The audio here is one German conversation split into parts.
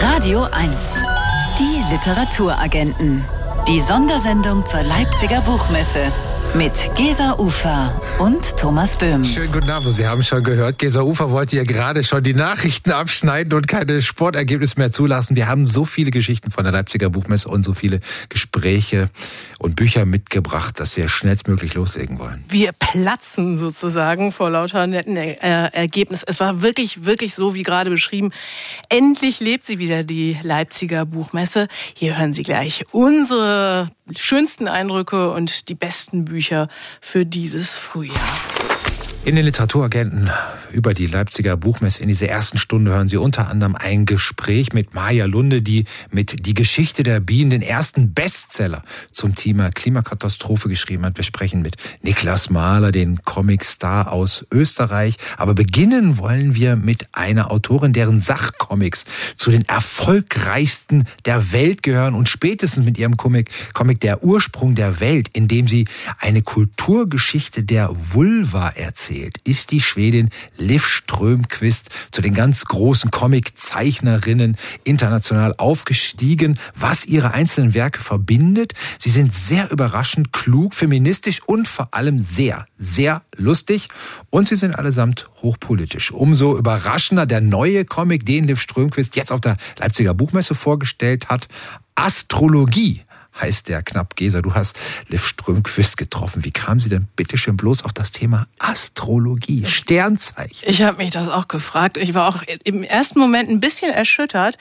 Radio 1. Die Literaturagenten. Die Sondersendung zur Leipziger Buchmesse mit Gesa Ufer und Thomas Böhm. Schönen guten Abend. Sie haben schon gehört, Gesa Ufer wollte ja gerade schon die Nachrichten abschneiden und keine Sportergebnisse mehr zulassen. Wir haben so viele Geschichten von der Leipziger Buchmesse und so viele Gespräche und Bücher mitgebracht, dass wir schnellstmöglich loslegen wollen. Wir platzen sozusagen vor lauter netten er äh, Ergebnissen. Es war wirklich, wirklich so, wie gerade beschrieben. Endlich lebt sie wieder, die Leipziger Buchmesse. Hier hören Sie gleich unsere schönsten Eindrücke und die besten Bücher für dieses Frühjahr. In den Literaturagenten über die Leipziger Buchmesse in dieser ersten Stunde hören Sie unter anderem ein Gespräch mit Maja Lunde, die mit Die Geschichte der Bienen den ersten Bestseller zum Thema Klimakatastrophe geschrieben hat. Wir sprechen mit Niklas Mahler, den Comicstar aus Österreich. Aber beginnen wollen wir mit einer Autorin, deren Sachcomics zu den erfolgreichsten der Welt gehören und spätestens mit ihrem Comic, Comic Der Ursprung der Welt, in dem sie eine Kulturgeschichte der Vulva erzählt zählt, ist die Schwedin Liv Strömquist zu den ganz großen Comic-Zeichnerinnen international aufgestiegen, was ihre einzelnen Werke verbindet. Sie sind sehr überraschend, klug, feministisch und vor allem sehr, sehr lustig und sie sind allesamt hochpolitisch. Umso überraschender der neue Comic, den Liv Strömquist jetzt auf der Leipziger Buchmesse vorgestellt hat, Astrologie heißt der knapp Geser. Du hast Liv Strömquist getroffen. Wie kam sie denn bitteschön bloß auf das Thema Astrologie, Sternzeichen? Ich habe mich das auch gefragt. Ich war auch im ersten Moment ein bisschen erschüttert.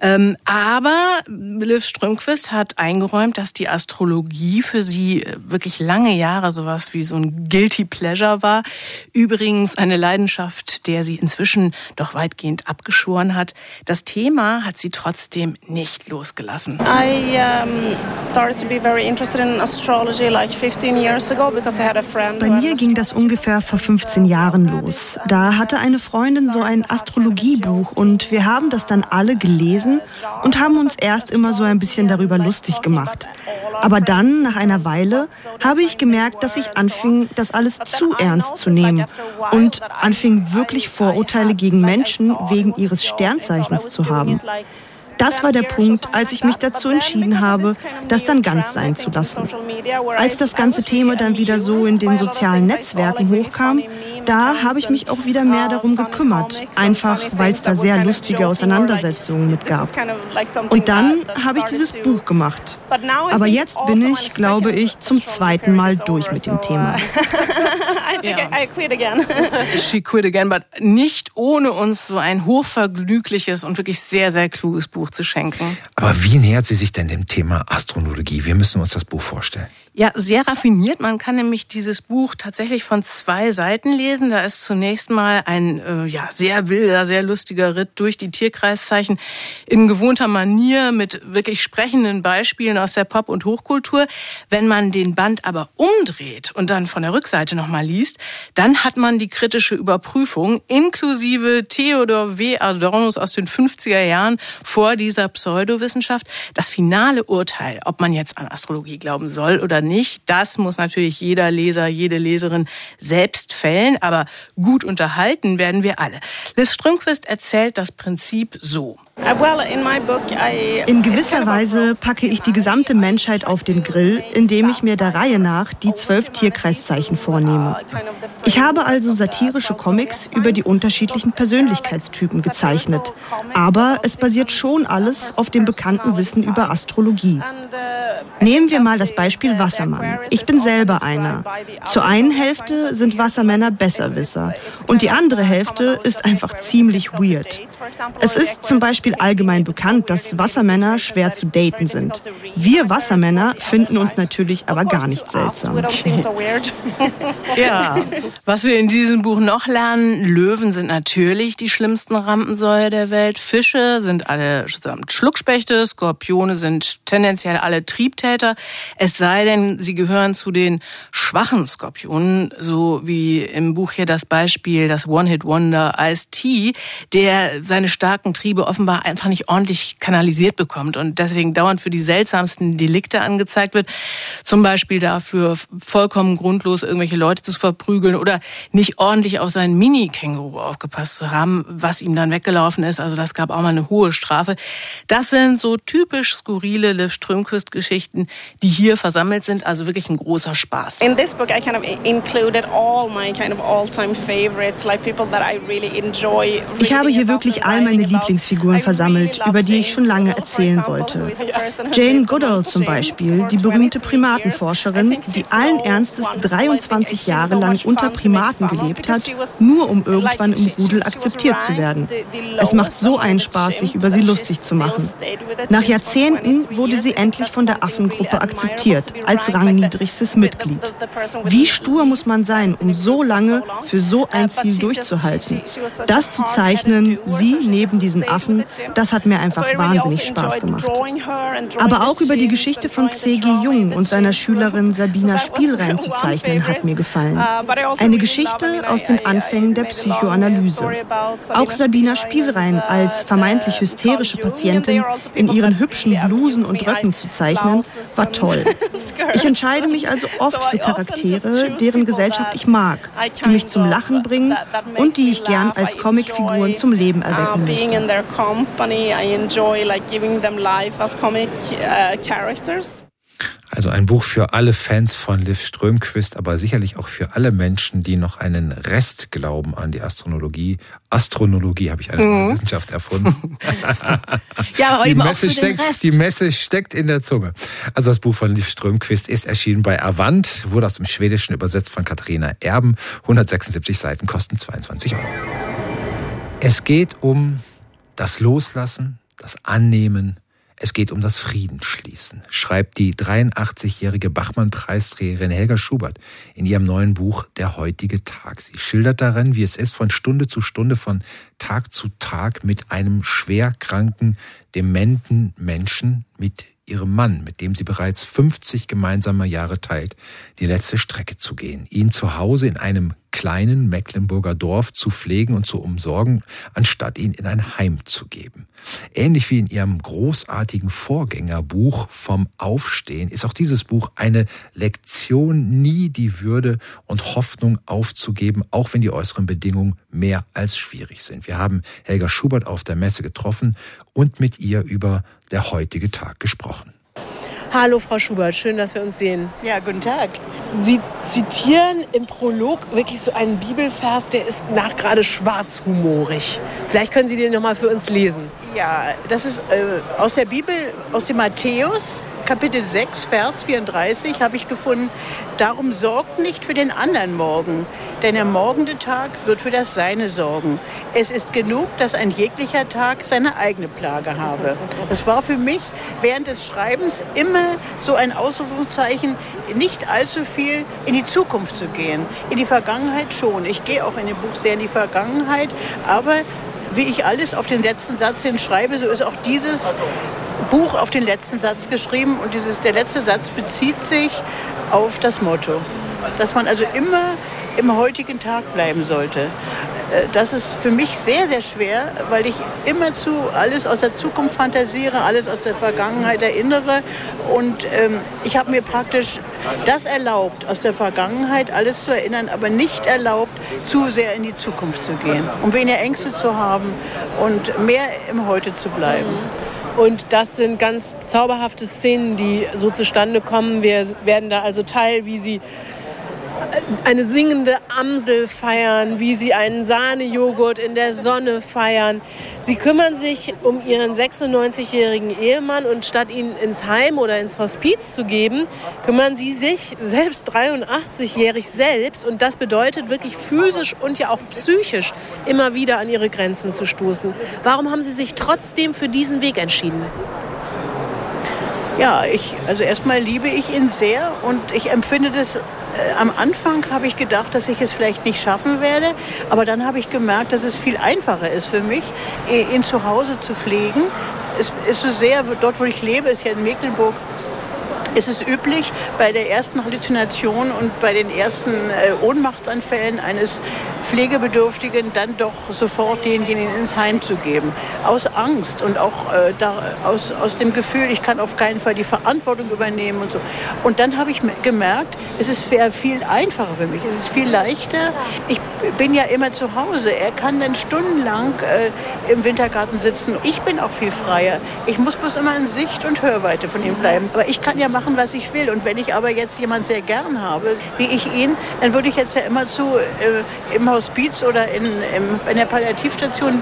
Ähm, aber Liv Strömquist hat eingeräumt, dass die Astrologie für sie wirklich lange Jahre sowas wie so ein Guilty Pleasure war. Übrigens eine Leidenschaft, der sie inzwischen doch weitgehend abgeschworen hat. Das Thema hat sie trotzdem nicht losgelassen. I, um bei mir ging das ungefähr vor 15 Jahren los. Da hatte eine Freundin so ein Astrologiebuch und wir haben das dann alle gelesen und haben uns erst immer so ein bisschen darüber lustig gemacht. Aber dann, nach einer Weile, habe ich gemerkt, dass ich anfing, das alles zu ernst zu nehmen und anfing wirklich Vorurteile gegen Menschen wegen ihres Sternzeichens zu haben. Das war der Punkt, als ich mich dazu entschieden habe, das dann ganz sein zu lassen. Als das ganze Thema dann wieder so in den sozialen Netzwerken hochkam, da habe ich mich auch wieder mehr darum gekümmert, einfach weil es da sehr lustige Auseinandersetzungen mit gab. Und dann habe ich dieses Buch gemacht. Aber jetzt bin ich, glaube ich, zum zweiten Mal durch mit dem Thema. Ja. She quit again, but nicht ohne uns so ein hochvergnügliches und wirklich sehr, sehr kluges Buch zu schenken. Aber wie nähert sie sich denn dem Thema Astrologie? Wir müssen uns das Buch vorstellen. Ja, sehr raffiniert. Man kann nämlich dieses Buch tatsächlich von zwei Seiten lesen. Da ist zunächst mal ein äh, ja, sehr wilder, sehr lustiger Ritt durch die Tierkreiszeichen in gewohnter Manier mit wirklich sprechenden Beispielen aus der Pop- und Hochkultur. Wenn man den Band aber umdreht und dann von der Rückseite nochmal liest, dann hat man die kritische Überprüfung inklusive Theodor W. Adornos aus den 50er Jahren vor dieser Pseudowissenschaft. Das finale Urteil, ob man jetzt an Astrologie glauben soll oder nicht, das muss natürlich jeder Leser, jede Leserin selbst fällen, aber gut unterhalten werden wir alle. Liz Strömquist erzählt das Prinzip so. In gewisser Weise packe ich die gesamte Menschheit auf den Grill, indem ich mir der Reihe nach die zwölf Tierkreiszeichen vornehme. Ich habe also satirische Comics über die unterschiedlichen Persönlichkeitstypen gezeichnet. Aber es basiert schon alles auf dem bekannten Wissen über Astrologie. Nehmen wir mal das Beispiel Wassermann. Ich bin selber einer. Zur einen Hälfte sind Wassermänner Besserwisser und die andere Hälfte ist einfach ziemlich weird. Es ist zum Beispiel allgemein bekannt, dass Wassermänner schwer zu daten sind. Wir Wassermänner finden uns natürlich aber gar nicht seltsam. Ja, was wir in diesem Buch noch lernen, Löwen sind natürlich die schlimmsten Rampensäue der Welt, Fische sind alle Schluckspechte, Skorpione sind tendenziell alle Triebtäter, es sei denn, sie gehören zu den schwachen Skorpionen, so wie im Buch hier das Beispiel, das One-Hit-Wonder Ice-T, der seine starken Triebe offenbar einfach nicht ordentlich kanalisiert bekommt und deswegen dauernd für die seltsamsten Delikte angezeigt wird. Zum Beispiel dafür, vollkommen grundlos irgendwelche Leute zu verprügeln oder nicht ordentlich auf seinen Mini-Känguru aufgepasst zu haben, was ihm dann weggelaufen ist. Also das gab auch mal eine hohe Strafe. Das sind so typisch skurrile Liv Strömquist-Geschichten, die hier versammelt sind. Also wirklich ein großer Spaß. In this book I kind of included all my kind of all-time favorites, like people that I really enjoy. Ich habe hier wirklich all meine Lieblingsfiguren versammelt, über die ich schon lange erzählen wollte. Jane Goodall zum Beispiel, die berühmte Primatenforscherin, die allen Ernstes 23 Jahre lang unter Primaten gelebt hat, nur um irgendwann im Rudel akzeptiert zu werden. Es macht so einen Spaß, sich über sie lustig zu machen. Nach Jahrzehnten wurde sie endlich von der Affengruppe akzeptiert, als rangniedrigstes Mitglied. Wie stur muss man sein, um so lange für so ein Ziel durchzuhalten? Das zu zeichnen, sie neben diesen Affen, das hat mir einfach wahnsinnig Spaß gemacht. Aber auch über die Geschichte von C.G. Jung und seiner Schülerin Sabina Spielrein zu zeichnen, hat mir gefallen. Eine Geschichte aus den Anfängen der Psychoanalyse. Auch Sabina Spielrein als vermeintlich hysterische Patientin in ihren hübschen Blusen und Röcken zu zeichnen, war toll. Ich entscheide mich also oft für Charaktere, deren Gesellschaft ich mag, die mich zum Lachen bringen und die ich gern als Comicfiguren zum Leben erwecken möchte. Also ein Buch für alle Fans von Liv Strömquist, aber sicherlich auch für alle Menschen, die noch einen Restglauben an die Astronologie. Astronologie habe ich eine mhm. Wissenschaft erfunden. ja, aber die eben Messe auch für steckt, den Rest. Die Messe steckt in der Zunge. Also das Buch von Liv Strömquist ist erschienen bei Avant, wurde aus dem Schwedischen übersetzt von Katharina Erben. 176 Seiten kosten 22 Euro. Es geht um das Loslassen, das Annehmen, es geht um das Friedensschließen, schreibt die 83-jährige Bachmann-Preisträgerin Helga Schubert in ihrem neuen Buch Der heutige Tag. Sie schildert darin, wie es ist, von Stunde zu Stunde, von Tag zu Tag mit einem schwerkranken, dementen Menschen, mit ihrem Mann, mit dem sie bereits 50 gemeinsame Jahre teilt, die letzte Strecke zu gehen, ihn zu Hause in einem kleinen Mecklenburger Dorf zu pflegen und zu umsorgen, anstatt ihn in ein Heim zu geben. Ähnlich wie in ihrem großartigen Vorgängerbuch vom Aufstehen ist auch dieses Buch eine Lektion, nie die Würde und Hoffnung aufzugeben, auch wenn die äußeren Bedingungen mehr als schwierig sind. Wir haben Helga Schubert auf der Messe getroffen und mit ihr über der heutige Tag gesprochen. Hallo Frau Schubert, schön, dass wir uns sehen. Ja, guten Tag. Sie zitieren im Prolog wirklich so einen Bibelvers, der ist nach gerade schwarzhumorig. Vielleicht können Sie den noch mal für uns lesen. Ja, das ist äh, aus der Bibel, aus dem Matthäus, Kapitel 6, Vers 34 habe ich gefunden, darum sorgt nicht für den anderen Morgen, denn der morgende Tag wird für das Seine sorgen. Es ist genug, dass ein jeglicher Tag seine eigene Plage habe. Das war für mich während des Schreibens immer so ein Ausrufungszeichen, nicht allzu viel in die Zukunft zu gehen. In die Vergangenheit schon. Ich gehe auch in dem Buch sehr in die Vergangenheit, aber wie ich alles auf den letzten Satz hin schreibe, so ist auch dieses Buch auf den letzten Satz geschrieben und dieses, der letzte Satz bezieht sich auf das Motto, dass man also immer im heutigen Tag bleiben sollte. Äh, das ist für mich sehr, sehr schwer, weil ich immerzu alles aus der Zukunft fantasiere, alles aus der Vergangenheit erinnere. Und ähm, ich habe mir praktisch das erlaubt, aus der Vergangenheit alles zu erinnern, aber nicht erlaubt, zu sehr in die Zukunft zu gehen, um weniger Ängste zu haben und mehr im Heute zu bleiben. Und das sind ganz zauberhafte Szenen, die so zustande kommen. Wir werden da also Teil, wie sie eine singende Amsel feiern, wie sie einen Sahnejoghurt in der Sonne feiern. Sie kümmern sich um ihren 96-jährigen Ehemann und statt ihn ins Heim oder ins Hospiz zu geben, kümmern sie sich selbst 83-jährig selbst und das bedeutet wirklich physisch und ja auch psychisch immer wieder an ihre Grenzen zu stoßen. Warum haben Sie sich trotzdem für diesen Weg entschieden? Ja, ich, also erstmal liebe ich ihn sehr und ich empfinde das am Anfang habe ich gedacht, dass ich es vielleicht nicht schaffen werde, aber dann habe ich gemerkt, dass es viel einfacher ist für mich, ihn zu Hause zu pflegen. Es ist so sehr, dort wo ich lebe, ist ja in Mecklenburg ist es üblich, bei der ersten Halluzination und bei den ersten äh, Ohnmachtsanfällen eines Pflegebedürftigen dann doch sofort denjenigen ins Heim zu geben. Aus Angst und auch äh, da, aus, aus dem Gefühl, ich kann auf keinen Fall die Verantwortung übernehmen und so. Und dann habe ich gemerkt, es ist viel einfacher für mich, es ist viel leichter. Ich bin ja immer zu Hause. Er kann dann stundenlang äh, im Wintergarten sitzen. Ich bin auch viel freier. Ich muss bloß immer in Sicht und Hörweite von ihm bleiben. Aber ich kann ja machen, was ich will. Und wenn ich aber jetzt jemand sehr gern habe, wie ich ihn, dann würde ich jetzt ja immer zu äh, im Hospiz oder in, im, in der Palliativstation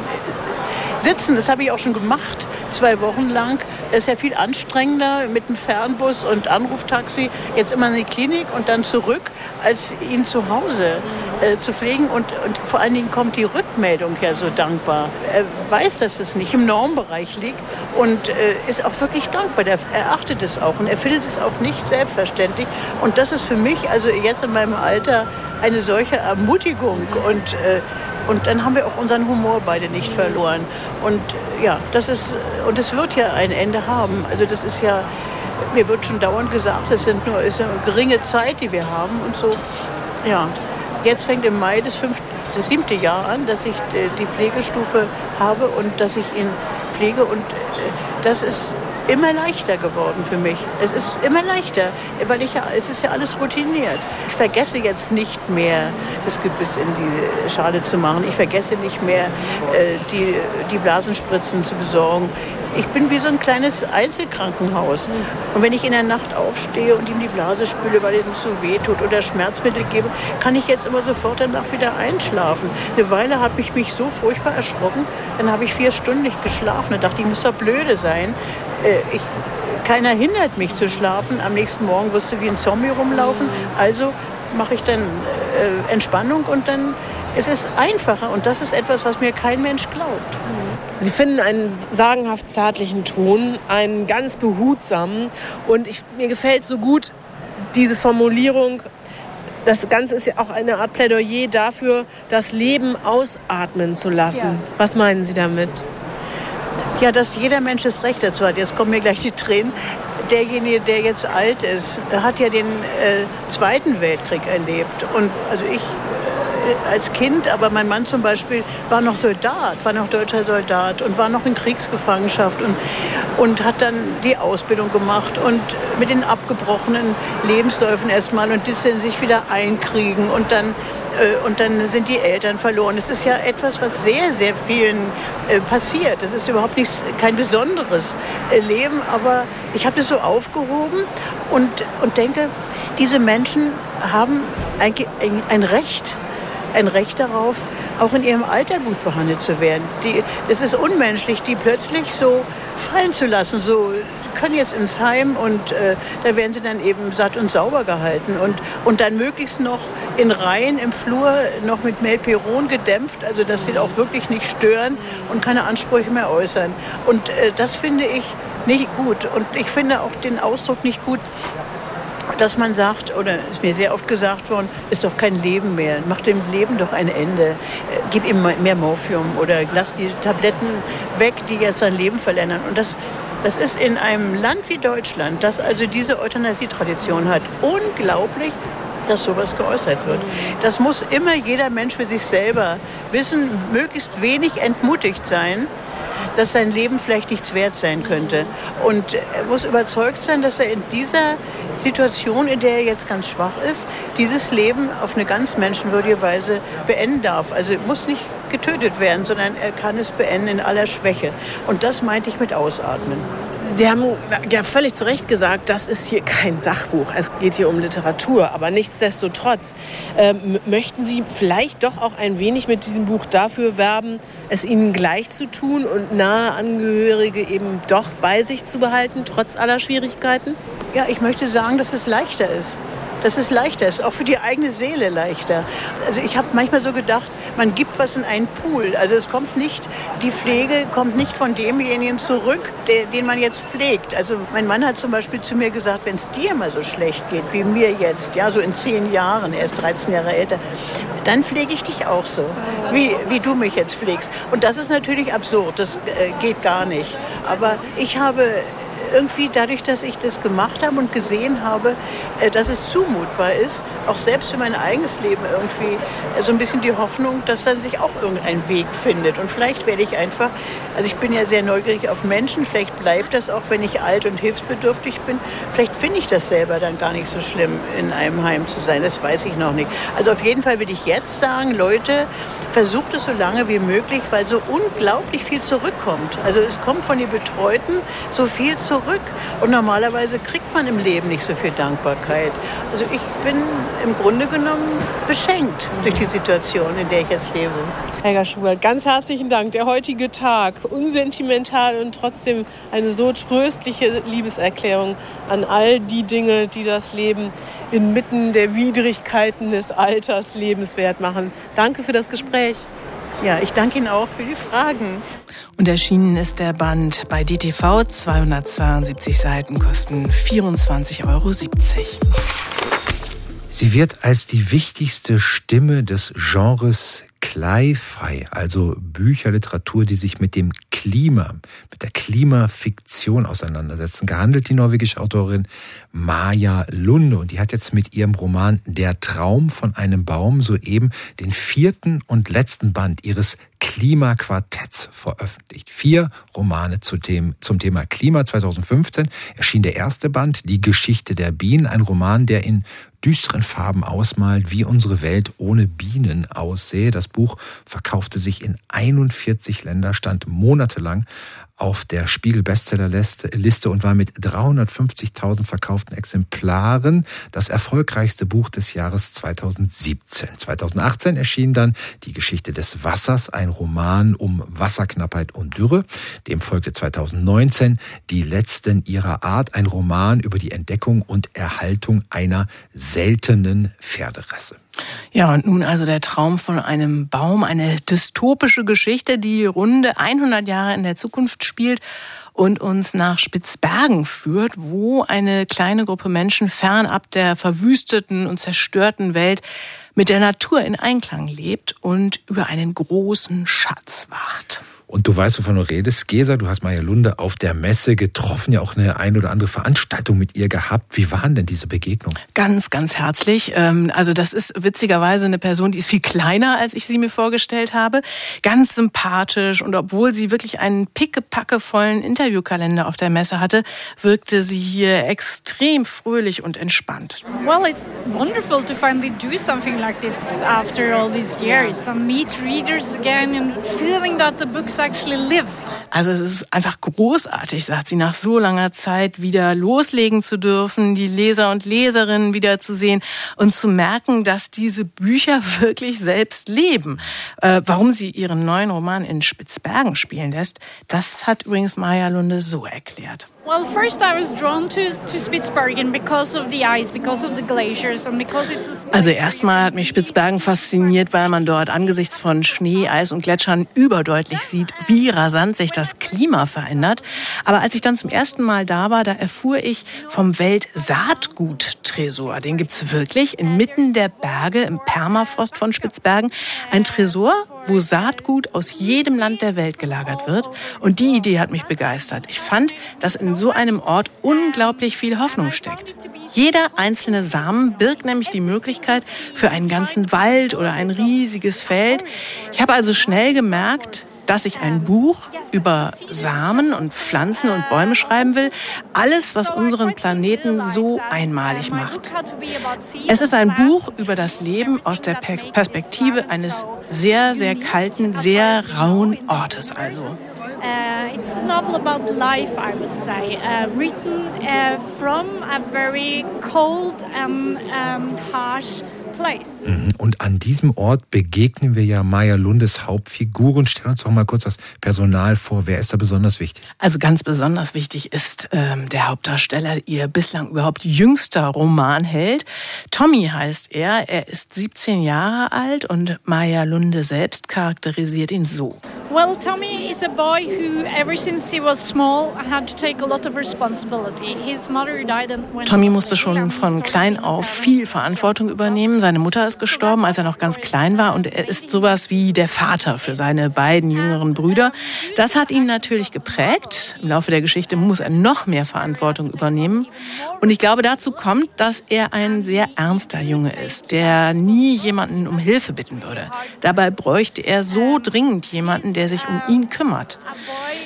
sitzen. Das habe ich auch schon gemacht, zwei Wochen lang. Das ist ja viel anstrengender mit dem Fernbus und Anruftaxi. Jetzt immer in die Klinik und dann zurück, als ihn zu Hause äh, zu pflegen. Und, und vor allen Dingen kommt die Rückmeldung ja so dankbar. Er weiß, dass es nicht im Normbereich liegt und äh, ist auch wirklich dankbar. Er achtet es auch und er findet es auch nicht selbstverständlich. Und das ist für mich, also jetzt in meinem Alter, eine solche Ermutigung und äh, und dann haben wir auch unseren Humor beide nicht verloren. Und ja, das ist, und es wird ja ein Ende haben. Also das ist ja, mir wird schon dauernd gesagt, es sind nur, ist eine geringe Zeit, die wir haben und so. Ja, jetzt fängt im Mai das, fünfte, das siebte Jahr an, dass ich äh, die Pflegestufe habe und dass ich ihn pflege und äh, das ist immer leichter geworden für mich. Es ist immer leichter, weil ich ja, es ist ja alles routiniert. Ich vergesse jetzt nicht mehr, das Gebiss in die Schale zu machen. Ich vergesse nicht mehr, äh, die, die Blasenspritzen zu besorgen. Ich bin wie so ein kleines Einzelkrankenhaus. Und wenn ich in der Nacht aufstehe und ihm die Blase spüle, weil ihm so weh tut oder Schmerzmittel gebe, kann ich jetzt immer sofort danach wieder einschlafen. Eine Weile habe ich mich so furchtbar erschrocken, dann habe ich vier Stunden nicht geschlafen. Da dachte ich, muss doch blöde sein. Äh, ich, keiner hindert mich zu schlafen. Am nächsten Morgen wirst du wie ein Zombie rumlaufen. Also mache ich dann äh, Entspannung und dann ist es einfacher. Und das ist etwas, was mir kein Mensch glaubt. Sie finden einen sagenhaft zärtlichen Ton, einen ganz behutsamen. Und ich, mir gefällt so gut diese Formulierung, das Ganze ist ja auch eine Art Plädoyer dafür, das Leben ausatmen zu lassen. Ja. Was meinen Sie damit? Ja, dass jeder Mensch das Recht dazu hat. Jetzt kommen mir gleich die Tränen. Derjenige, der jetzt alt ist, hat ja den äh, Zweiten Weltkrieg erlebt. Und also ich äh, als Kind, aber mein Mann zum Beispiel war noch Soldat, war noch deutscher Soldat und war noch in Kriegsgefangenschaft und, und hat dann die Ausbildung gemacht und mit den abgebrochenen Lebensläufen erstmal und das sich wieder einkriegen und dann und dann sind die Eltern verloren. Es ist ja etwas, was sehr, sehr vielen äh, passiert. Das ist überhaupt nicht, kein besonderes äh, Leben, aber ich habe das so aufgehoben und, und denke, diese Menschen haben ein, ein Recht, ein Recht darauf, auch in ihrem Alter gut behandelt zu werden. Die, es ist unmenschlich, die plötzlich so fallen zu lassen, so können jetzt ins Heim und äh, da werden sie dann eben satt und sauber gehalten und, und dann möglichst noch in Reihen im Flur noch mit Melperon gedämpft, also dass sie auch wirklich nicht stören und keine Ansprüche mehr äußern. Und äh, das finde ich nicht gut und ich finde auch den Ausdruck nicht gut, dass man sagt, oder ist mir sehr oft gesagt worden, ist doch kein Leben mehr, mach dem Leben doch ein Ende, äh, gib ihm mehr Morphium oder lass die Tabletten weg, die jetzt sein Leben verlängern. Und das das ist in einem Land wie Deutschland, das also diese Euthanasie-Tradition hat, unglaublich, dass sowas geäußert wird. Das muss immer jeder Mensch für sich selber wissen, möglichst wenig entmutigt sein, dass sein Leben vielleicht nichts wert sein könnte. Und er muss überzeugt sein, dass er in dieser Situation, in der er jetzt ganz schwach ist, dieses Leben auf eine ganz menschenwürdige Weise beenden darf. Also muss nicht getötet werden, sondern er kann es beenden in aller Schwäche. Und das meinte ich mit Ausatmen. Sie haben ja völlig zu Recht gesagt, das ist hier kein Sachbuch. Es geht hier um Literatur. Aber nichtsdestotrotz äh, möchten Sie vielleicht doch auch ein wenig mit diesem Buch dafür werben, es Ihnen gleich zu tun und nahe Angehörige eben doch bei sich zu behalten, trotz aller Schwierigkeiten? Ja, ich möchte sagen, dass es leichter ist dass es leichter ist, auch für die eigene Seele leichter. Also ich habe manchmal so gedacht, man gibt was in einen Pool. Also es kommt nicht, die Pflege kommt nicht von demjenigen zurück, der, den man jetzt pflegt. Also mein Mann hat zum Beispiel zu mir gesagt, wenn es dir mal so schlecht geht wie mir jetzt, ja so in zehn Jahren, er ist 13 Jahre älter, dann pflege ich dich auch so, wie, wie du mich jetzt pflegst. Und das ist natürlich absurd, das äh, geht gar nicht. Aber ich habe irgendwie dadurch, dass ich das gemacht habe und gesehen habe, äh, dass es zumutbar ist, auch selbst für mein eigenes Leben irgendwie äh, so ein bisschen die Hoffnung, dass dann sich auch irgendein Weg findet. Und vielleicht werde ich einfach, also ich bin ja sehr neugierig auf Menschen, vielleicht bleibt das auch, wenn ich alt und hilfsbedürftig bin, vielleicht finde ich das selber dann gar nicht so schlimm, in einem Heim zu sein. Das weiß ich noch nicht. Also auf jeden Fall würde ich jetzt sagen, Leute, versucht es so lange wie möglich, weil so unglaublich viel zurückkommt. Also es kommt von den Betreuten so viel zurück. Und normalerweise kriegt man im Leben nicht so viel Dankbarkeit. Also ich bin im Grunde genommen beschenkt durch die Situation, in der ich jetzt lebe. Helga Schubert, ganz herzlichen Dank. Der heutige Tag, unsentimental und trotzdem eine so tröstliche Liebeserklärung an all die Dinge, die das Leben inmitten der Widrigkeiten des Alters lebenswert machen. Danke für das Gespräch. Ja, ich danke Ihnen auch für die Fragen. Und erschienen ist der Band bei DTV. 272 Seiten kosten 24,70 Euro. Sie wird als die wichtigste Stimme des Genres Cli-Fi, also Bücherliteratur, die sich mit dem Klima, mit der Klimafiktion auseinandersetzen, gehandelt die norwegische Autorin Maja Lunde. Und die hat jetzt mit ihrem Roman Der Traum von einem Baum soeben den vierten und letzten Band ihres Klimaquartetts veröffentlicht. Vier Romane zu dem, zum Thema Klima. 2015 erschien der erste Band, Die Geschichte der Bienen, ein Roman, der in düsteren Farben ausmalt, wie unsere Welt ohne Bienen aussehe. Das Buch verkaufte sich in 41 Länder, stand monatelang auf der Spiegel Bestsellerliste und war mit 350.000 verkauften Exemplaren das erfolgreichste Buch des Jahres 2017. 2018 erschien dann Die Geschichte des Wassers, ein Roman um Wasserknappheit und Dürre. Dem folgte 2019 Die letzten ihrer Art, ein Roman über die Entdeckung und Erhaltung einer seltenen Pferderasse. Ja, und nun also der Traum von einem Baum, eine dystopische Geschichte, die runde 100 Jahre in der Zukunft spielt und uns nach Spitzbergen führt, wo eine kleine Gruppe Menschen fernab der verwüsteten und zerstörten Welt mit der Natur in Einklang lebt und über einen großen Schatz wacht. Und du weißt, wovon du redest. Gesa, du hast Maja Lunde auf der Messe getroffen, ja auch eine ein oder andere Veranstaltung mit ihr gehabt. Wie waren denn diese Begegnungen? Ganz, ganz herzlich. Ähm, also das ist witzigerweise eine Person, die ist viel kleiner, als ich sie mir vorgestellt habe. Ganz sympathisch und obwohl sie wirklich einen pickepackevollen Interviewkalender auf der Messe hatte, wirkte sie hier extrem fröhlich und entspannt. Well, it's wonderful to finally do something like this after all these years and meet readers again and feeling that the books actually live. Also es ist einfach großartig, sagt sie, nach so langer Zeit wieder loslegen zu dürfen, die Leser und Leserinnen wiederzusehen und zu merken, dass diese Bücher wirklich selbst leben. Äh, warum sie ihren neuen Roman in Spitzbergen spielen lässt, das hat übrigens Maya Lunde so erklärt. Well, first I was drawn to, to Spitsbergen because of the ice, because of the glaciers and because it's Also erstmal hat mich Spitzbergen fasziniert, weil man dort angesichts von Schnee, Eis und Gletschern überdeutlich sieht, wie rasant sich das Klima verändert. Aber als ich dann zum ersten Mal da war, da erfuhr ich vom Weltsaatgut-Tresor. Den gibt's wirklich inmitten der Berge im Permafrost von Spitzbergen. Ein Tresor, wo Saatgut aus jedem Land der Welt gelagert wird. Und die Idee hat mich begeistert. Ich fand, dass in so einem Ort unglaublich viel Hoffnung steckt. Jeder einzelne Samen birgt nämlich die Möglichkeit für einen ganzen Wald oder ein riesiges Feld. Ich habe also schnell gemerkt, dass ich ein Buch über Samen und Pflanzen und Bäume schreiben will. Alles, was unseren Planeten so einmalig macht. Es ist ein Buch über das Leben aus der Perspektive eines sehr, sehr kalten, sehr rauen Ortes also. Uh, it's a novel about life, I would say, uh, written uh, from a very cold and um, harsh place. Mhm. Und an diesem Ort begegnen wir ja Maya Lundes Hauptfiguren. Stell uns doch mal kurz das Personal vor. Wer ist da besonders wichtig? Also ganz besonders wichtig ist ähm, der Hauptdarsteller, ihr bislang überhaupt jüngster Romanheld. Tommy heißt er. Er ist 17 Jahre alt und Maya Lunde selbst charakterisiert ihn so. Well, Tommy is a boy who, ever since he was small, had to take a lot of responsibility. His mother died when Tommy musste schon von klein auf viel Verantwortung übernehmen. Seine Mutter ist gestorben, als er noch ganz klein war und er ist sowas wie der Vater für seine beiden jüngeren Brüder. Das hat ihn natürlich geprägt. Im Laufe der Geschichte muss er noch mehr Verantwortung übernehmen. Und ich glaube, dazu kommt, dass er ein sehr ernster Junge ist, der nie jemanden um Hilfe bitten würde. Dabei bräuchte er so dringend jemanden, der sich um ihn kümmert.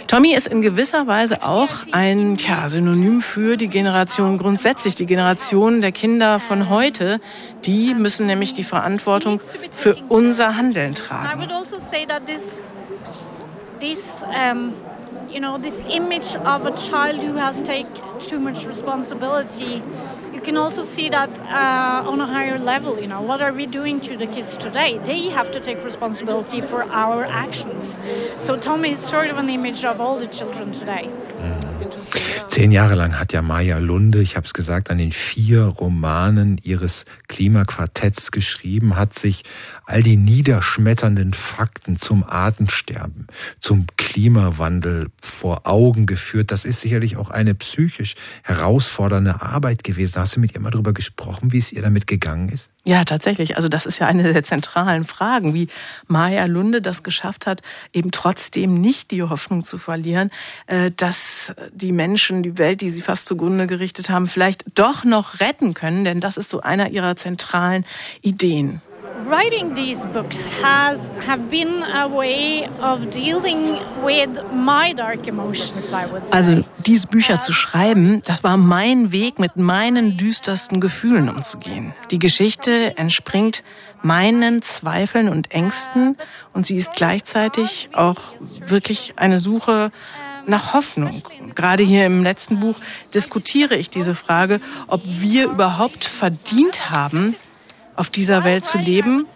Tommy ist in gewisser Weise auch ein tja, Synonym für die Generation grundsätzlich, die Generation der Kinder von heute. Die müssen nämlich die Verantwortung für unser Handeln tragen. you know, this image of a child who has taken too much responsibility you can also see that uh, on a higher level. You know, what are we doing to the kids today? They have to take responsibility for our actions. So Tommy is sort of an image of all the children today. Zehn Jahre lang hat ja Maya Lunde, ich habe es gesagt, an den vier Romanen ihres Klimaquartetts geschrieben, hat sich all die niederschmetternden Fakten zum Artensterben, zum Klimawandel vor Augen geführt. Das ist sicherlich auch eine psychisch herausfordernde Arbeit gewesen. Hast du mit ihr mal darüber gesprochen, wie es ihr damit gegangen ist? Ja, tatsächlich. Also das ist ja eine der zentralen Fragen, wie Maya Lunde das geschafft hat, eben trotzdem nicht die Hoffnung zu verlieren, äh, dass die Menschen, die Welt, die sie fast zugrunde gerichtet haben, vielleicht doch noch retten können. Denn das ist so einer ihrer zentralen Ideen. Writing these books has have been a way of dealing with my dark emotions, I would say. Also diese Bücher zu schreiben, das war mein Weg, mit meinen düstersten Gefühlen umzugehen. Die Geschichte entspringt meinen Zweifeln und Ängsten und sie ist gleichzeitig auch wirklich eine Suche nach Hoffnung. Gerade hier im letzten Buch diskutiere ich diese Frage, ob wir überhaupt verdient haben, auf dieser Welt zu leben.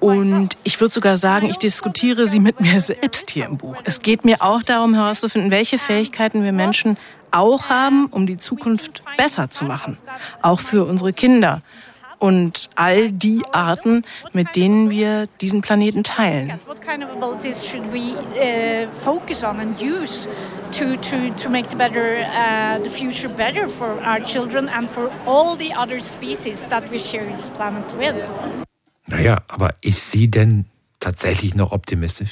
Und ich würde sogar sagen, ich diskutiere sie mit mir selbst hier im Buch. Es geht mir auch darum herauszufinden, welche Fähigkeiten wir Menschen auch haben, um die Zukunft besser zu machen. Auch für unsere Kinder und all die Arten, mit denen wir diesen Planeten teilen. What kind of abilities should we uh, focus on and use to to to make the better uh, the future better for our children and for all the other species that we share this planet with? Naja, aber ist sie denn tatsächlich noch optimistisch?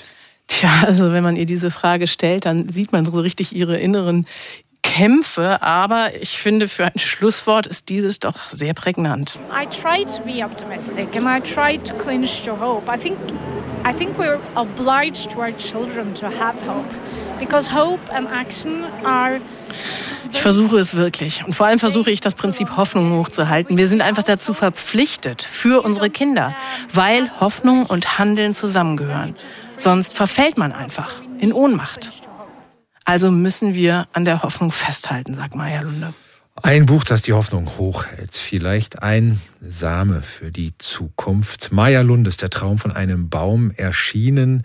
Tja, also wenn man ihr diese Frage stellt, dann sieht man so richtig ihre inneren Kämpfe, aber ich finde, für ein Schlusswort ist dieses doch sehr prägnant. I try to be optimistic and I try to clinch to hope. I think, I think we're obliged to our children to have hope because hope and action are ich versuche es wirklich. Und vor allem versuche ich das Prinzip Hoffnung hochzuhalten. Wir sind einfach dazu verpflichtet für unsere Kinder, weil Hoffnung und Handeln zusammengehören. Sonst verfällt man einfach in Ohnmacht. Also müssen wir an der Hoffnung festhalten, sagt Maya Lunde. Ein Buch, das die Hoffnung hochhält. Vielleicht ein Same für die Zukunft. Maya Lund ist der Traum von einem Baum erschienen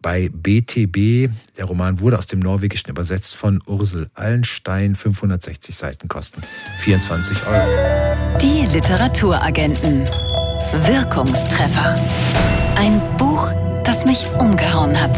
bei BTB. Der Roman wurde aus dem Norwegischen übersetzt von Ursel Allenstein. 560 Seiten kosten 24 Euro. Die Literaturagenten. Wirkungstreffer. Ein Buch, das mich umgehauen hat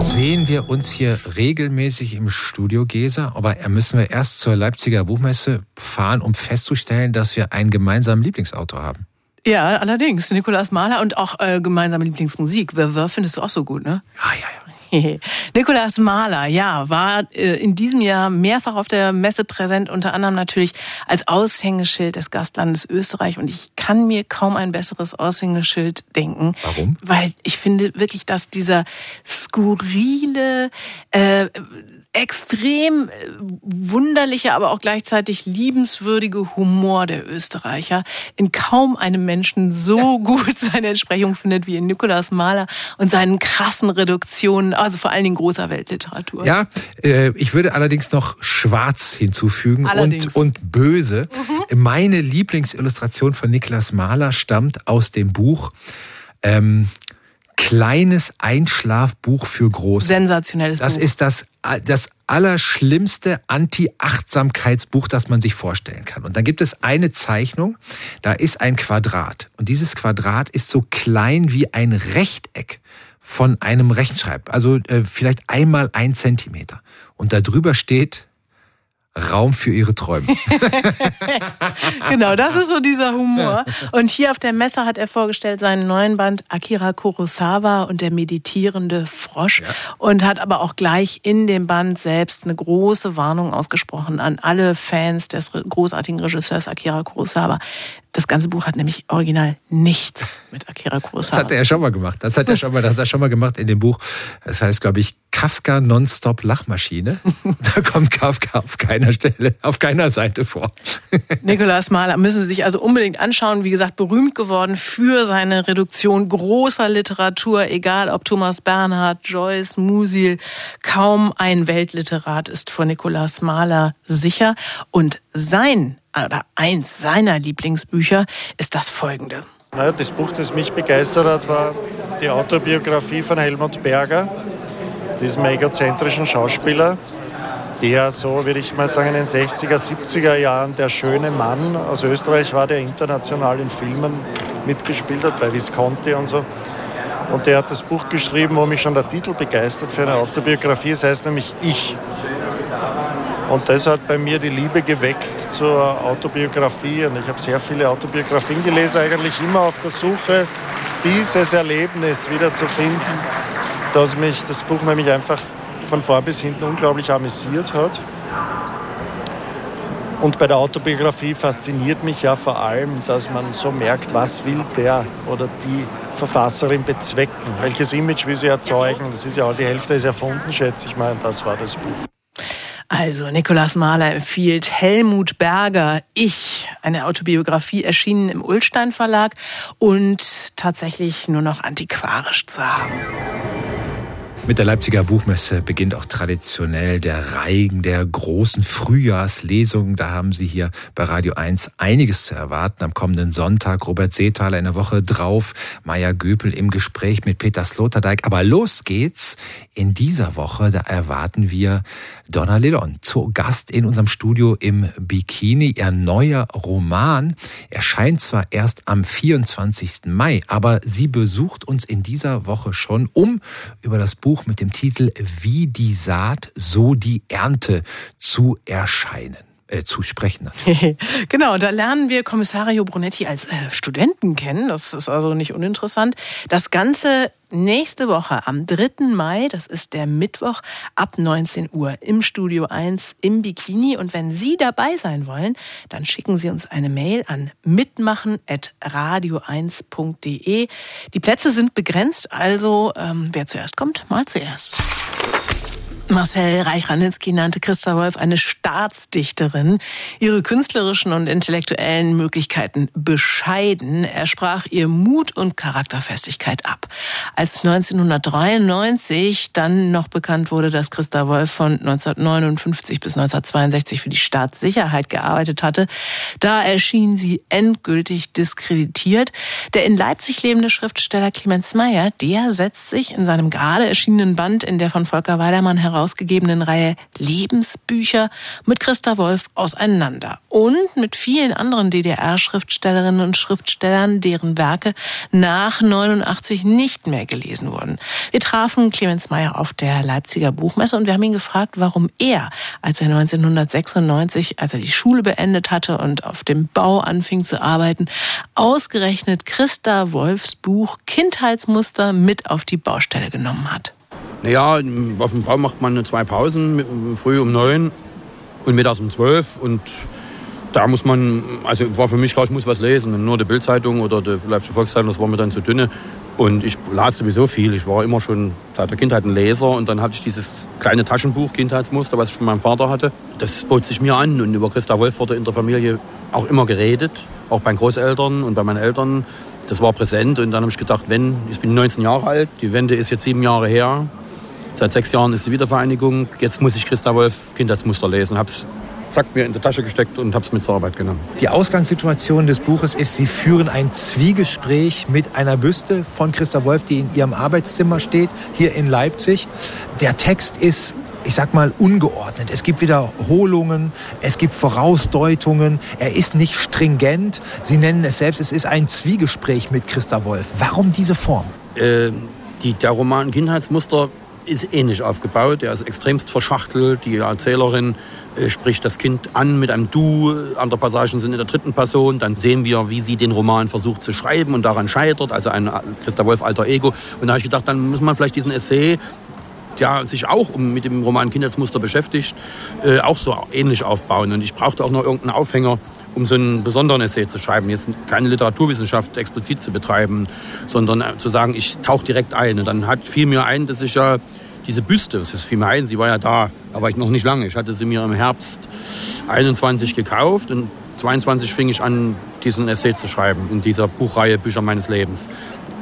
sehen wir uns hier regelmäßig im Studio, Gesa, aber müssen wir erst zur Leipziger Buchmesse fahren, um festzustellen, dass wir einen gemeinsamen Lieblingsautor haben. Ja, allerdings. Nikolaus Mahler und auch äh, gemeinsame Lieblingsmusik. Verve findest du auch so gut, ne? Ja, ja, ja. Nikolaus Mahler, ja, war äh, in diesem Jahr mehrfach auf der Messe präsent, unter anderem natürlich als Aushängeschild des Gastlandes Österreich. Und ich kann mir kaum ein besseres Aushängeschild denken. Warum? Weil ich finde wirklich, dass dieser skurrile, äh, extrem äh, wunderliche, aber auch gleichzeitig liebenswürdige Humor der Österreicher in kaum einem Menschen so gut seine Entsprechung findet wie in Nikolaus Mahler und seinen krassen Reduktionen also vor allen Dingen großer Weltliteratur. Ja, äh, ich würde allerdings noch Schwarz hinzufügen und, und Böse. Mhm. Meine Lieblingsillustration von Niklas Mahler stammt aus dem Buch ähm, Kleines Einschlafbuch für Große. Sensationelles das Buch. Das ist das, das allerschlimmste Anti-Achtsamkeitsbuch, das man sich vorstellen kann. Und dann gibt es eine Zeichnung, da ist ein Quadrat. Und dieses Quadrat ist so klein wie ein Rechteck von einem Rechtschreib, also äh, vielleicht einmal ein Zentimeter. Und darüber steht Raum für ihre Träume. genau, das ist so dieser Humor. Und hier auf der Messe hat er vorgestellt seinen neuen Band Akira Kurosawa und der meditierende Frosch ja. und hat aber auch gleich in dem Band selbst eine große Warnung ausgesprochen an alle Fans des großartigen Regisseurs Akira Kurosawa. Das ganze Buch hat nämlich original nichts mit Akira Kurosawa. Das hat er ja schon mal gemacht. Das hat er schon mal, das hat er schon mal gemacht in dem Buch. Das heißt, glaube ich, Kafka Nonstop Lachmaschine. da kommt Kafka auf keiner Stelle, auf keiner Seite vor. Nikolaus Mahler müssen Sie sich also unbedingt anschauen. Wie gesagt, berühmt geworden für seine Reduktion großer Literatur, egal ob Thomas Bernhard, Joyce, Musil. Kaum ein Weltliterat ist vor Nikolaus Mahler sicher. Und sein oder eins seiner Lieblingsbücher ist das folgende. Naja, das Buch, das mich begeistert hat, war die Autobiografie von Helmut Berger, diesem egozentrischen Schauspieler, der so, würde ich mal sagen, in den 60er, 70er Jahren der schöne Mann aus Österreich war, der international in Filmen mitgespielt hat, bei Visconti und so. Und der hat das Buch geschrieben, wo mich schon der Titel begeistert für eine Autobiografie. Es heißt nämlich Ich. Und das hat bei mir die Liebe geweckt zur Autobiografie. Und ich habe sehr viele Autobiografien gelesen, eigentlich immer auf der Suche, dieses Erlebnis wieder zu finden, dass mich das Buch nämlich einfach von vor bis hinten unglaublich amüsiert hat. Und bei der Autobiografie fasziniert mich ja vor allem, dass man so merkt, was will der oder die Verfasserin bezwecken, welches Image will sie erzeugen. Das ist ja die Hälfte ist erfunden, schätze ich mal, und das war das Buch. Also, Nikolaus Mahler empfiehlt Helmut Berger, Ich, eine Autobiografie erschienen im Ullstein Verlag und tatsächlich nur noch antiquarisch zu haben. Mit der Leipziger Buchmesse beginnt auch traditionell der Reigen der großen Frühjahrslesungen. Da haben Sie hier bei Radio 1 einiges zu erwarten. Am kommenden Sonntag Robert Seethaler in der Woche drauf, Maya Göpel im Gespräch mit Peter Sloterdijk. Aber los geht's in dieser Woche. Da erwarten wir Donna Lillon zu Gast in unserem Studio im Bikini. Ihr neuer Roman erscheint zwar erst am 24. Mai, aber sie besucht uns in dieser Woche schon, um über das Buch mit dem Titel Wie die Saat, so die Ernte zu erscheinen äh, zu sprechen. genau, da lernen wir Kommissario Brunetti als äh, Studenten kennen. Das ist also nicht uninteressant. Das Ganze nächste Woche am 3. Mai, das ist der Mittwoch, ab 19 Uhr im Studio 1 im Bikini. Und wenn Sie dabei sein wollen, dann schicken Sie uns eine Mail an mitmachen.radio1.de. Die Plätze sind begrenzt, also ähm, wer zuerst kommt, mal zuerst. Marcel Reich-Ranitzky nannte Christa Wolf eine Staatsdichterin. Ihre künstlerischen und intellektuellen Möglichkeiten bescheiden. Er sprach ihr Mut und Charakterfestigkeit ab. Als 1993 dann noch bekannt wurde, dass Christa Wolf von 1959 bis 1962 für die Staatssicherheit gearbeitet hatte, da erschien sie endgültig diskreditiert. Der in Leipzig lebende Schriftsteller Clemens Meyer, der setzt sich in seinem gerade erschienenen Band in der von Volker Weidermann heraus herausgegebenen Reihe Lebensbücher mit Christa Wolf auseinander und mit vielen anderen DDR-Schriftstellerinnen und Schriftstellern, deren Werke nach 89 nicht mehr gelesen wurden. Wir trafen Clemens Meyer auf der Leipziger Buchmesse und wir haben ihn gefragt, warum er, als er 1996, als er die Schule beendet hatte und auf dem Bau anfing zu arbeiten, ausgerechnet Christa Wolfs Buch Kindheitsmuster mit auf die Baustelle genommen hat. Naja, auf dem Bau macht man zwei Pausen, früh um neun und mittags um zwölf. Und da muss man, also war für mich klar, ich muss was lesen. Nur die Bildzeitung oder die Leipziger Volkszeitung, das war mir dann zu dünne. Und ich las sowieso viel. Ich war immer schon seit der Kindheit ein Leser. Und dann hatte ich dieses kleine Taschenbuch, Kindheitsmuster, was ich von meinem Vater hatte. Das bot sich mir an. Und über Christa Wolf wurde in der Familie auch immer geredet. Auch bei Großeltern und bei meinen Eltern. Das war präsent. Und dann habe ich gedacht, wenn, ich bin 19 Jahre alt, die Wende ist jetzt sieben Jahre her. Seit sechs Jahren ist die Wiedervereinigung. Jetzt muss ich Christa Wolf Kindheitsmuster lesen. Hab's zack mir in die Tasche gesteckt und habe es mit zur Arbeit genommen. Die Ausgangssituation des Buches ist, Sie führen ein Zwiegespräch mit einer Büste von Christa Wolf, die in Ihrem Arbeitszimmer steht, hier in Leipzig. Der Text ist ich sag mal, ungeordnet. Es gibt Wiederholungen, es gibt Vorausdeutungen, er ist nicht stringent. Sie nennen es selbst, es ist ein Zwiegespräch mit Christa Wolf. Warum diese Form? Äh, die, der Roman Kindheitsmuster ist ähnlich aufgebaut. Er ist extremst verschachtelt. Die Erzählerin äh, spricht das Kind an mit einem Du. Andere Passagen sind in der dritten Person. Dann sehen wir, wie sie den Roman versucht zu schreiben und daran scheitert. Also ein Christa Wolf alter Ego. Und da habe ich gedacht, dann muss man vielleicht diesen Essay ja sich auch mit dem Roman Kindheitsmuster beschäftigt, äh, auch so ähnlich aufbauen. Und ich brauchte auch noch irgendeinen Aufhänger, um so einen besonderen Essay zu schreiben. Jetzt keine Literaturwissenschaft explizit zu betreiben, sondern äh, zu sagen, ich tauche direkt ein. Und dann hat fiel mir ein, dass ich ja diese Büste, das fiel mir ein, sie war ja da, aber ich noch nicht lange. Ich hatte sie mir im Herbst 21 gekauft und 22 fing ich an, diesen Essay zu schreiben in dieser Buchreihe Bücher meines Lebens.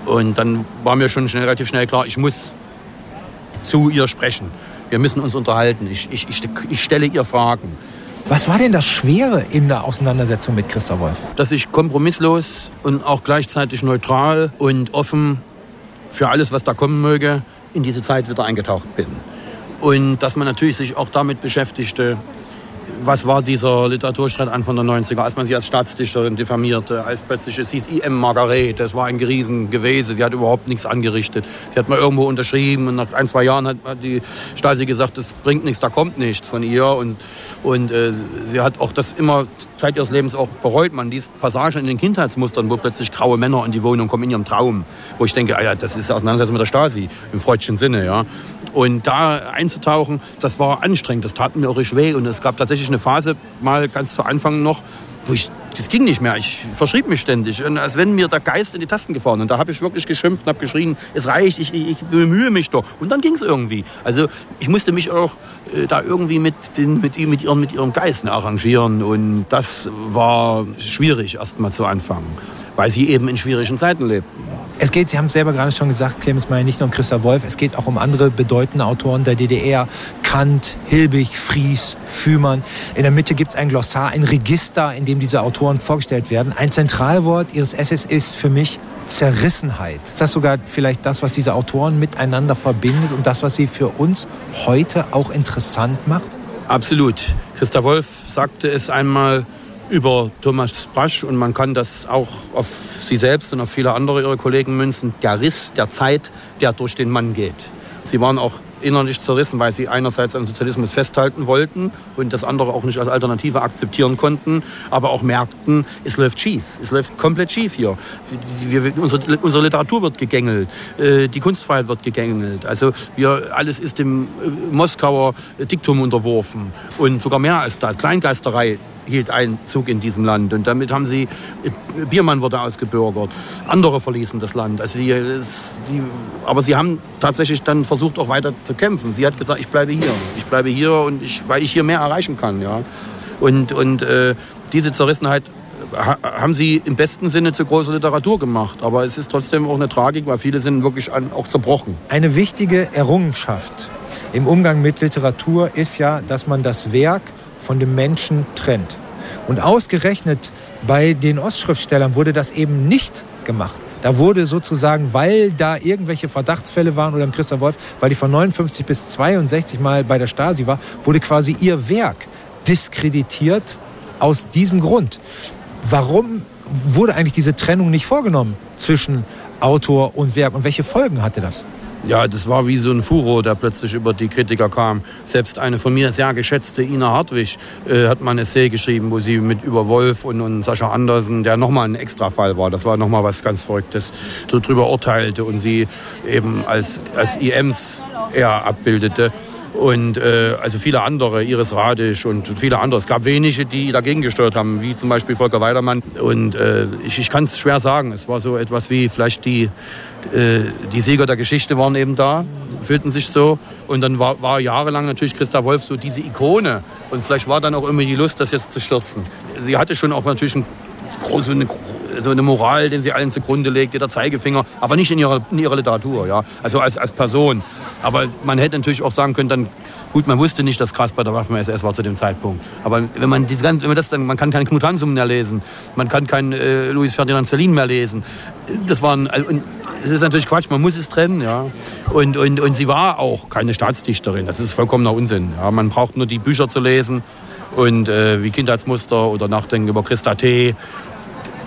Und dann war mir schon schnell, relativ schnell klar, ich muss zu ihr sprechen. Wir müssen uns unterhalten. Ich, ich, ich, ich stelle ihr Fragen. Was war denn das Schwere in der Auseinandersetzung mit Christa Wolf? Dass ich kompromisslos und auch gleichzeitig neutral und offen für alles, was da kommen möge, in diese Zeit wieder eingetaucht bin. Und dass man natürlich sich auch damit beschäftigte, was war dieser Literaturstreit Anfang der 90er, als man sie als Staatsdichterin diffamierte, als plötzlich es hieß I.M. Margaret, das war ein Riesengewese, sie hat überhaupt nichts angerichtet. Sie hat mal irgendwo unterschrieben und nach ein, zwei Jahren hat die Stasi gesagt, das bringt nichts, da kommt nichts von ihr und, und äh, sie hat auch das immer Zeit ihres Lebens auch bereut. Man liest Passagen in den Kindheitsmustern, wo plötzlich graue Männer in die Wohnung kommen in ihrem Traum, wo ich denke, ah ja, das ist Auseinandersetzung mit der Stasi, im freudschen Sinne. Ja. Und da einzutauchen, das war anstrengend, das tat mir auch richtig weh und es gab tatsächlich eine Phase, mal ganz zu Anfang noch, wo ich, das ging nicht mehr. Ich verschrieb mich ständig. Und als wenn mir der Geist in die Tasten gefahren. Und da habe ich wirklich geschimpft und habe geschrien, es reicht, ich, ich, bemühe mich doch. Und dann ging es irgendwie. Also ich musste mich auch äh, da irgendwie mit, den, mit, mit, ihrem, mit ihrem Geist arrangieren. Und das war schwierig erst mal zu anfangen, weil sie eben in schwierigen Zeiten lebten. Es geht, Sie haben es selber gerade schon gesagt, Clemens Meyer, nicht nur um Christa Wolf, es geht auch um andere bedeutende Autoren der DDR. Kant, Hilbig, Fries, Fühmann. In der Mitte gibt es ein Glossar, ein Register, in dem diese Autoren vorgestellt werden. Ein Zentralwort Ihres Essays ist für mich Zerrissenheit. Ist das sogar vielleicht das, was diese Autoren miteinander verbindet und das, was sie für uns heute auch interessant macht? Absolut. Christa Wolf sagte es einmal, über Thomas Brasch und man kann das auch auf sie selbst und auf viele andere ihrer Kollegen münzen. Der Riss der Zeit, der durch den Mann geht. Sie waren auch innerlich zerrissen, weil sie einerseits an Sozialismus festhalten wollten und das andere auch nicht als Alternative akzeptieren konnten, aber auch merkten, es läuft schief. Es läuft komplett schief hier. Wir, unsere, unsere, Literatur wird gegängelt, äh, die Kunstfreiheit wird gegängelt. Also wir, alles ist dem äh, Moskauer Diktum unterworfen und sogar mehr als das. Kleingeisterei hielt Einzug in diesem Land. Und damit haben sie, Biermann wurde ausgebürgert, andere verließen das Land. Also sie, sie, aber sie haben tatsächlich dann versucht, auch weiter zu kämpfen. Sie hat gesagt, ich bleibe hier. Ich bleibe hier, und ich, weil ich hier mehr erreichen kann. Ja. Und, und äh, diese Zerrissenheit haben sie im besten Sinne zu großer Literatur gemacht. Aber es ist trotzdem auch eine Tragik, weil viele sind wirklich auch zerbrochen. Eine wichtige Errungenschaft im Umgang mit Literatur ist ja, dass man das Werk von dem Menschen trennt. Und ausgerechnet bei den Ostschriftstellern wurde das eben nicht gemacht. Da wurde sozusagen, weil da irgendwelche Verdachtsfälle waren oder im Christoph Wolf, weil die von 59 bis 62 mal bei der Stasi war, wurde quasi ihr Werk diskreditiert aus diesem Grund. Warum wurde eigentlich diese Trennung nicht vorgenommen zwischen Autor und Werk und welche Folgen hatte das? Ja, das war wie so ein Furor, der plötzlich über die Kritiker kam. Selbst eine von mir sehr geschätzte Ina Hartwig äh, hat mal ein Essay geschrieben, wo sie mit über Wolf und, und Sascha Andersen, der nochmal ein Extrafall war, das war nochmal was ganz Verrücktes, so drüber urteilte und sie eben als, als IMs eher abbildete. Und äh, also viele andere, Iris Radisch und viele andere. Es gab wenige, die dagegen gestört haben, wie zum Beispiel Volker Weidermann. Und äh, ich, ich kann es schwer sagen. Es war so etwas wie vielleicht die die Sieger der Geschichte waren eben da, fühlten sich so. Und dann war, war jahrelang natürlich Christa Wolf so diese Ikone. Und vielleicht war dann auch immer die Lust, das jetzt zu stürzen. Sie hatte schon auch natürlich ein, große, eine, so eine Moral, den sie allen zugrunde legte, der Zeigefinger, aber nicht in ihrer, in ihrer Literatur, ja. also als, als Person. Aber man hätte natürlich auch sagen können, dann Gut, man wusste nicht, dass Krass bei der Waffen-SS war zu dem Zeitpunkt. Aber wenn man, diese wenn man das dann, man kann keinen Knut Hansum mehr lesen, man kann keinen äh, Louis Ferdinand Celine mehr lesen. Das waren, also, es ist natürlich Quatsch, man muss es trennen, ja. Und, und, und sie war auch keine Staatsdichterin, das ist vollkommener Unsinn. Ja. Man braucht nur die Bücher zu lesen und äh, wie Kindheitsmuster oder Nachdenken über Christa T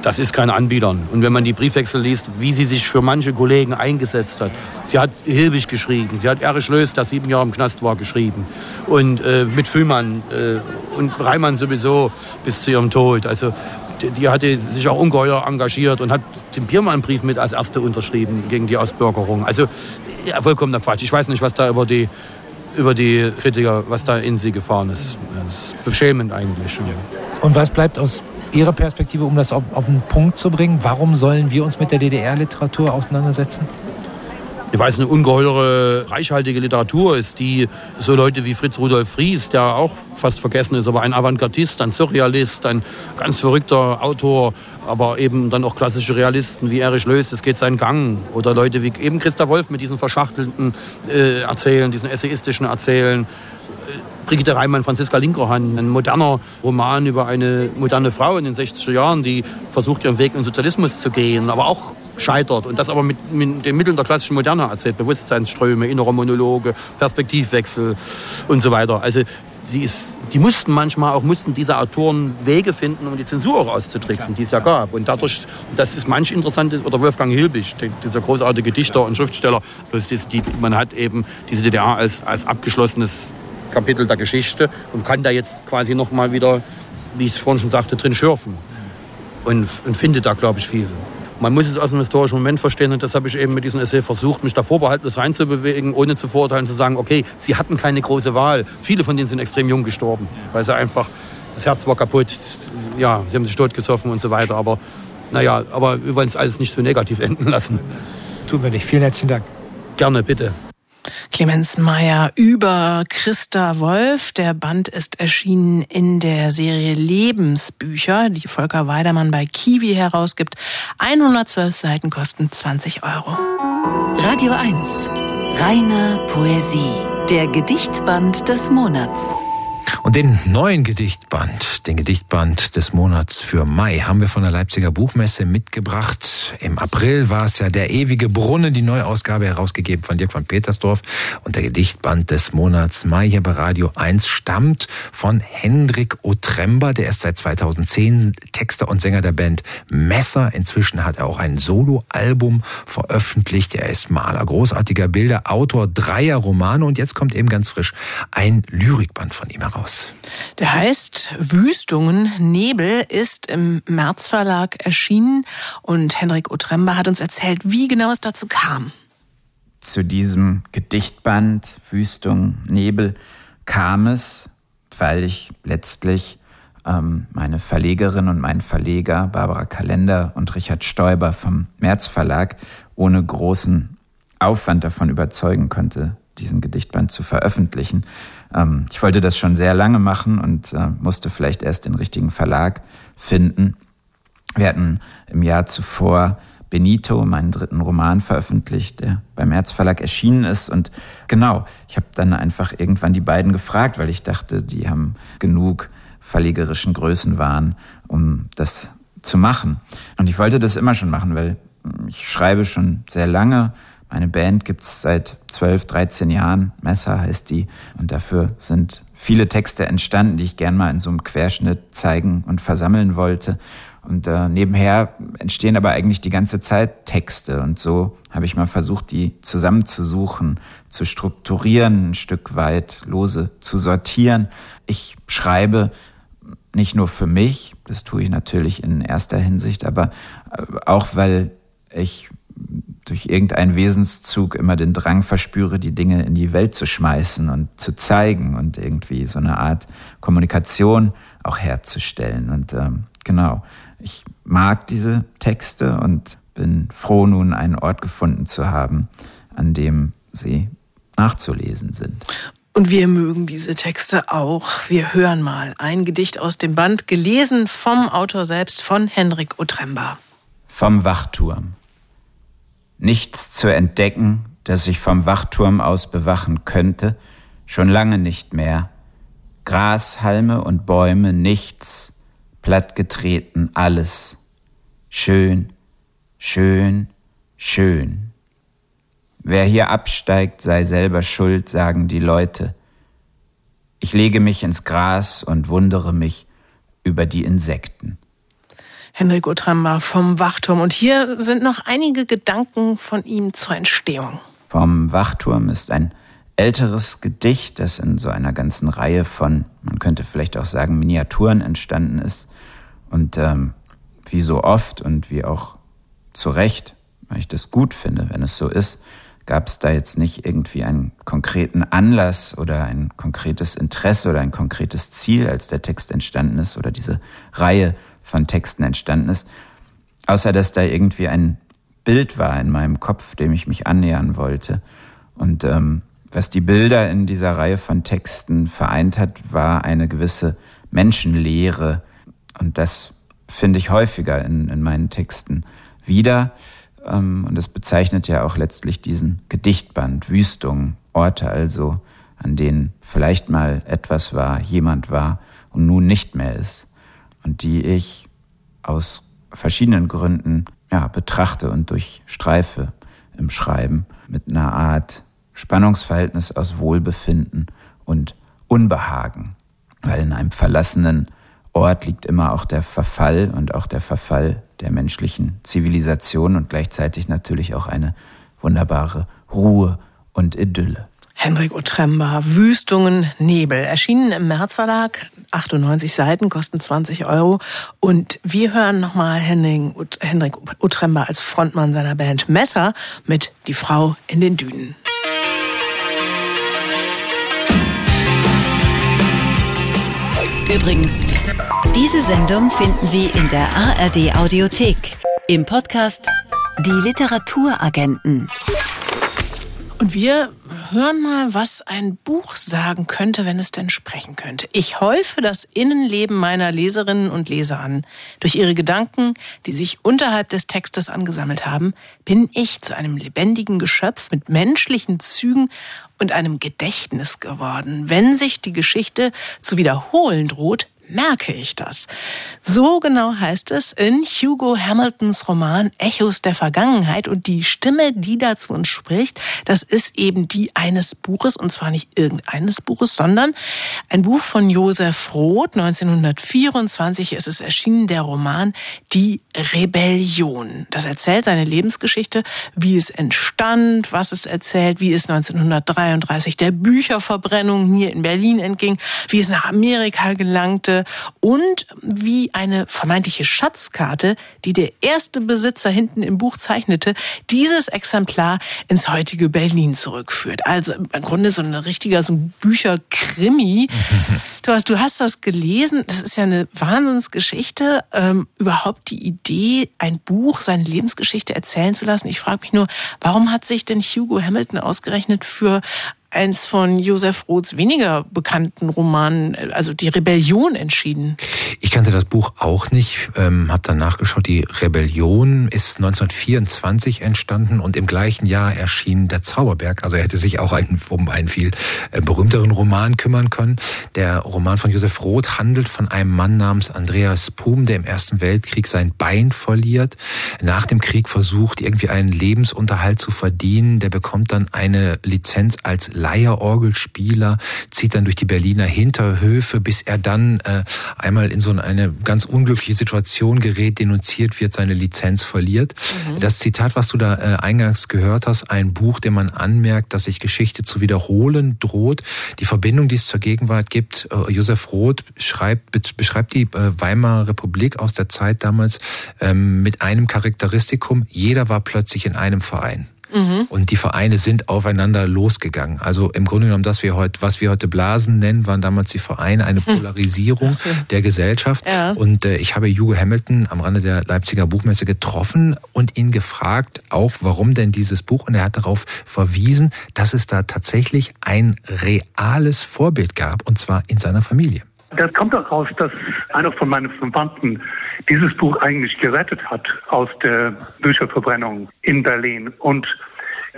das ist kein Anbietern. Und wenn man die Briefwechsel liest, wie sie sich für manche Kollegen eingesetzt hat. Sie hat Hilbig geschrieben, sie hat Erich Löß, der sieben Jahre im Knast war, geschrieben. Und äh, mit Fühmann äh, und Reimann sowieso bis zu ihrem Tod. Also die, die hatte sich auch ungeheuer engagiert und hat den Biermann-Brief mit als erste unterschrieben gegen die Ausbürgerung. Also ja, vollkommener Quatsch. Ich weiß nicht, was da über die über die Kritiker, was da in sie gefahren ist. Das ist beschämend eigentlich. Und was bleibt aus Ihrer Perspektive, um das auf, auf den Punkt zu bringen? Warum sollen wir uns mit der DDR-Literatur auseinandersetzen? weil es eine ungeheure, reichhaltige Literatur ist, die so Leute wie Fritz Rudolf Fries, der auch fast vergessen ist, aber ein Avantgardist, ein Surrealist, ein ganz verrückter Autor, aber eben dann auch klassische Realisten wie Erich Löß, das geht seinen Gang. Oder Leute wie eben Christa Wolf mit diesen verschachtelten äh, Erzählen, diesen essayistischen Erzählen. Brigitte Reimann, Franziska Linkerhahn, ein moderner Roman über eine moderne Frau in den 60er Jahren, die versucht, ihren Weg in den Sozialismus zu gehen, aber auch scheitert. Und das aber mit, mit den Mitteln der klassischen Moderne erzählt. Bewusstseinsströme, innere Monologe, Perspektivwechsel und so weiter. Also sie ist, die mussten manchmal auch, mussten diese Autoren Wege finden, um die Zensur auch auszutricksen, die es ja gab. Und dadurch, das ist manch interessant, oder Wolfgang Hilbig, dieser großartige Dichter und Schriftsteller, bloß die, man hat eben diese DDR als, als abgeschlossenes Kapitel der Geschichte und kann da jetzt quasi noch mal wieder, wie ich es vorhin schon sagte, drin schürfen. Und, und findet da, glaube ich, viel. Man muss es aus einem historischen Moment verstehen und das habe ich eben mit diesem Essay versucht, mich da vorbehaltlos reinzubewegen, ohne zu verurteilen, zu sagen, okay, sie hatten keine große Wahl. Viele von denen sind extrem jung gestorben, weil sie einfach, das Herz war kaputt, ja, sie haben sich totgesoffen und so weiter. Aber naja, aber wir wollen es alles nicht so negativ enden lassen. Tun wir nicht. Vielen herzlichen Dank. Gerne, bitte. Clemens Meyer über Christa Wolf. Der Band ist erschienen in der Serie Lebensbücher, die Volker Weidermann bei Kiwi herausgibt. 112 Seiten kosten 20 Euro. Radio 1. Reine Poesie. Der Gedichtband des Monats. Und den neuen Gedichtband, den Gedichtband des Monats für Mai, haben wir von der Leipziger Buchmesse mitgebracht. Im April war es ja der ewige Brunnen, die Neuausgabe herausgegeben von Dirk von Petersdorf. Und der Gedichtband des Monats Mai hier bei Radio 1 stammt von Hendrik Otremba. Der ist seit 2010 Texter und Sänger der Band Messer. Inzwischen hat er auch ein Soloalbum veröffentlicht. Er ist Maler großartiger Bilder, Autor dreier Romane und jetzt kommt eben ganz frisch ein Lyrikband von ihm heraus raus. Der heißt Wüstungen. Nebel ist im März Verlag erschienen und Henrik Otremba hat uns erzählt, wie genau es dazu kam. Zu diesem Gedichtband Wüstung, Nebel kam es, weil ich letztlich ähm, meine Verlegerin und mein Verleger Barbara Kalender und Richard Stoiber vom März Verlag ohne großen Aufwand davon überzeugen konnte, diesen Gedichtband zu veröffentlichen. Ähm, ich wollte das schon sehr lange machen und äh, musste vielleicht erst den richtigen Verlag finden. Wir hatten im Jahr zuvor Benito, meinen dritten Roman veröffentlicht, der beim Erzverlag erschienen ist. Und genau, ich habe dann einfach irgendwann die beiden gefragt, weil ich dachte, die haben genug verlegerischen Größenwahn, um das zu machen. Und ich wollte das immer schon machen, weil ich schreibe schon sehr lange meine Band gibt's seit 12, 13 Jahren. Messer heißt die. Und dafür sind viele Texte entstanden, die ich gern mal in so einem Querschnitt zeigen und versammeln wollte. Und äh, nebenher entstehen aber eigentlich die ganze Zeit Texte. Und so habe ich mal versucht, die zusammenzusuchen, zu strukturieren, ein Stück weit lose zu sortieren. Ich schreibe nicht nur für mich, das tue ich natürlich in erster Hinsicht, aber äh, auch weil ich durch irgendeinen Wesenszug immer den Drang verspüre, die Dinge in die Welt zu schmeißen und zu zeigen und irgendwie so eine Art Kommunikation auch herzustellen. Und ähm, genau, ich mag diese Texte und bin froh, nun einen Ort gefunden zu haben, an dem sie nachzulesen sind. Und wir mögen diese Texte auch. Wir hören mal ein Gedicht aus dem Band, gelesen vom Autor selbst, von Henrik Otremba. Vom Wachturm nichts zu entdecken, das ich vom Wachturm aus bewachen könnte, schon lange nicht mehr. Gras, Halme und Bäume, nichts, plattgetreten, alles. Schön, schön, schön. Wer hier absteigt, sei selber schuld, sagen die Leute. Ich lege mich ins Gras und wundere mich über die Insekten. Henrik Otramba vom Wachturm. Und hier sind noch einige Gedanken von ihm zur Entstehung. Vom Wachturm ist ein älteres Gedicht, das in so einer ganzen Reihe von, man könnte vielleicht auch sagen, Miniaturen entstanden ist. Und ähm, wie so oft und wie auch zu Recht, weil ich das gut finde, wenn es so ist, gab es da jetzt nicht irgendwie einen konkreten Anlass oder ein konkretes Interesse oder ein konkretes Ziel, als der Text entstanden ist oder diese Reihe von Texten entstanden ist, außer dass da irgendwie ein Bild war in meinem Kopf, dem ich mich annähern wollte. Und ähm, was die Bilder in dieser Reihe von Texten vereint hat, war eine gewisse Menschenlehre. Und das finde ich häufiger in, in meinen Texten wieder. Ähm, und das bezeichnet ja auch letztlich diesen Gedichtband, Wüstungen, Orte also, an denen vielleicht mal etwas war, jemand war und nun nicht mehr ist. Und die ich aus verschiedenen Gründen ja, betrachte und durchstreife im Schreiben mit einer Art Spannungsverhältnis aus Wohlbefinden und Unbehagen. Weil in einem verlassenen Ort liegt immer auch der Verfall und auch der Verfall der menschlichen Zivilisation und gleichzeitig natürlich auch eine wunderbare Ruhe und Idylle. Henrik Otremba, Wüstungen, Nebel, erschienen im März Verlag, 98 Seiten, kosten 20 Euro. Und wir hören nochmal Henrik, Otremba als Frontmann seiner Band Messer mit Die Frau in den Dünen. Übrigens, diese Sendung finden Sie in der ARD Audiothek im Podcast Die Literaturagenten. Und wir hören mal, was ein Buch sagen könnte, wenn es denn sprechen könnte. Ich häufe das Innenleben meiner Leserinnen und Leser an. Durch ihre Gedanken, die sich unterhalb des Textes angesammelt haben, bin ich zu einem lebendigen Geschöpf mit menschlichen Zügen und einem Gedächtnis geworden. Wenn sich die Geschichte zu wiederholen droht, merke ich das. So genau heißt es in Hugo Hamiltons Roman Echos der Vergangenheit und die Stimme, die da zu uns spricht, das ist eben die eines Buches und zwar nicht irgendeines Buches, sondern ein Buch von Josef Roth. 1924 ist es erschienen, der Roman Die Rebellion. Das erzählt seine Lebensgeschichte, wie es entstand, was es erzählt, wie es 1933 der Bücherverbrennung hier in Berlin entging, wie es nach Amerika gelangte, und wie eine vermeintliche Schatzkarte, die der erste Besitzer hinten im Buch zeichnete, dieses Exemplar ins heutige Berlin zurückführt. Also im Grunde so ein richtiger so ein Bücherkrimi. Du hast, du hast das gelesen. Das ist ja eine Wahnsinnsgeschichte. Ähm, überhaupt die Idee, ein Buch, seine Lebensgeschichte erzählen zu lassen. Ich frage mich nur, warum hat sich denn Hugo Hamilton ausgerechnet für eins von Josef Roths weniger bekannten Romanen, also die Rebellion, entschieden. Ich kannte das Buch auch nicht, ähm, habe dann nachgeschaut. Die Rebellion ist 1924 entstanden und im gleichen Jahr erschien Der Zauberberg. Also er hätte sich auch einen, um einen viel äh, berühmteren Roman kümmern können. Der Roman von Josef Roth handelt von einem Mann namens Andreas Pum, der im Ersten Weltkrieg sein Bein verliert. Nach dem Krieg versucht, irgendwie einen Lebensunterhalt zu verdienen. Der bekommt dann eine Lizenz als Leierorgelspieler, zieht dann durch die Berliner Hinterhöfe, bis er dann äh, einmal in so eine ganz unglückliche Situation gerät, denunziert wird, seine Lizenz verliert. Mhm. Das Zitat, was du da äh, eingangs gehört hast, ein Buch, dem man anmerkt, dass sich Geschichte zu wiederholen droht. Die Verbindung, die es zur Gegenwart gibt, äh, Josef Roth schreibt, beschreibt die äh, Weimarer Republik aus der Zeit damals ähm, mit einem Charakteristikum, jeder war plötzlich in einem Verein. Mhm. Und die Vereine sind aufeinander losgegangen. Also im Grunde genommen, das wir heute, was wir heute Blasen nennen, waren damals die Vereine eine hm. Polarisierung so. der Gesellschaft. Ja. Und äh, ich habe Hugo Hamilton am Rande der Leipziger Buchmesse getroffen und ihn gefragt, auch warum denn dieses Buch. Und er hat darauf verwiesen, dass es da tatsächlich ein reales Vorbild gab, und zwar in seiner Familie. Das kommt daraus, dass einer von meinen Verwandten dieses Buch eigentlich gerettet hat aus der Bücherverbrennung in Berlin. Und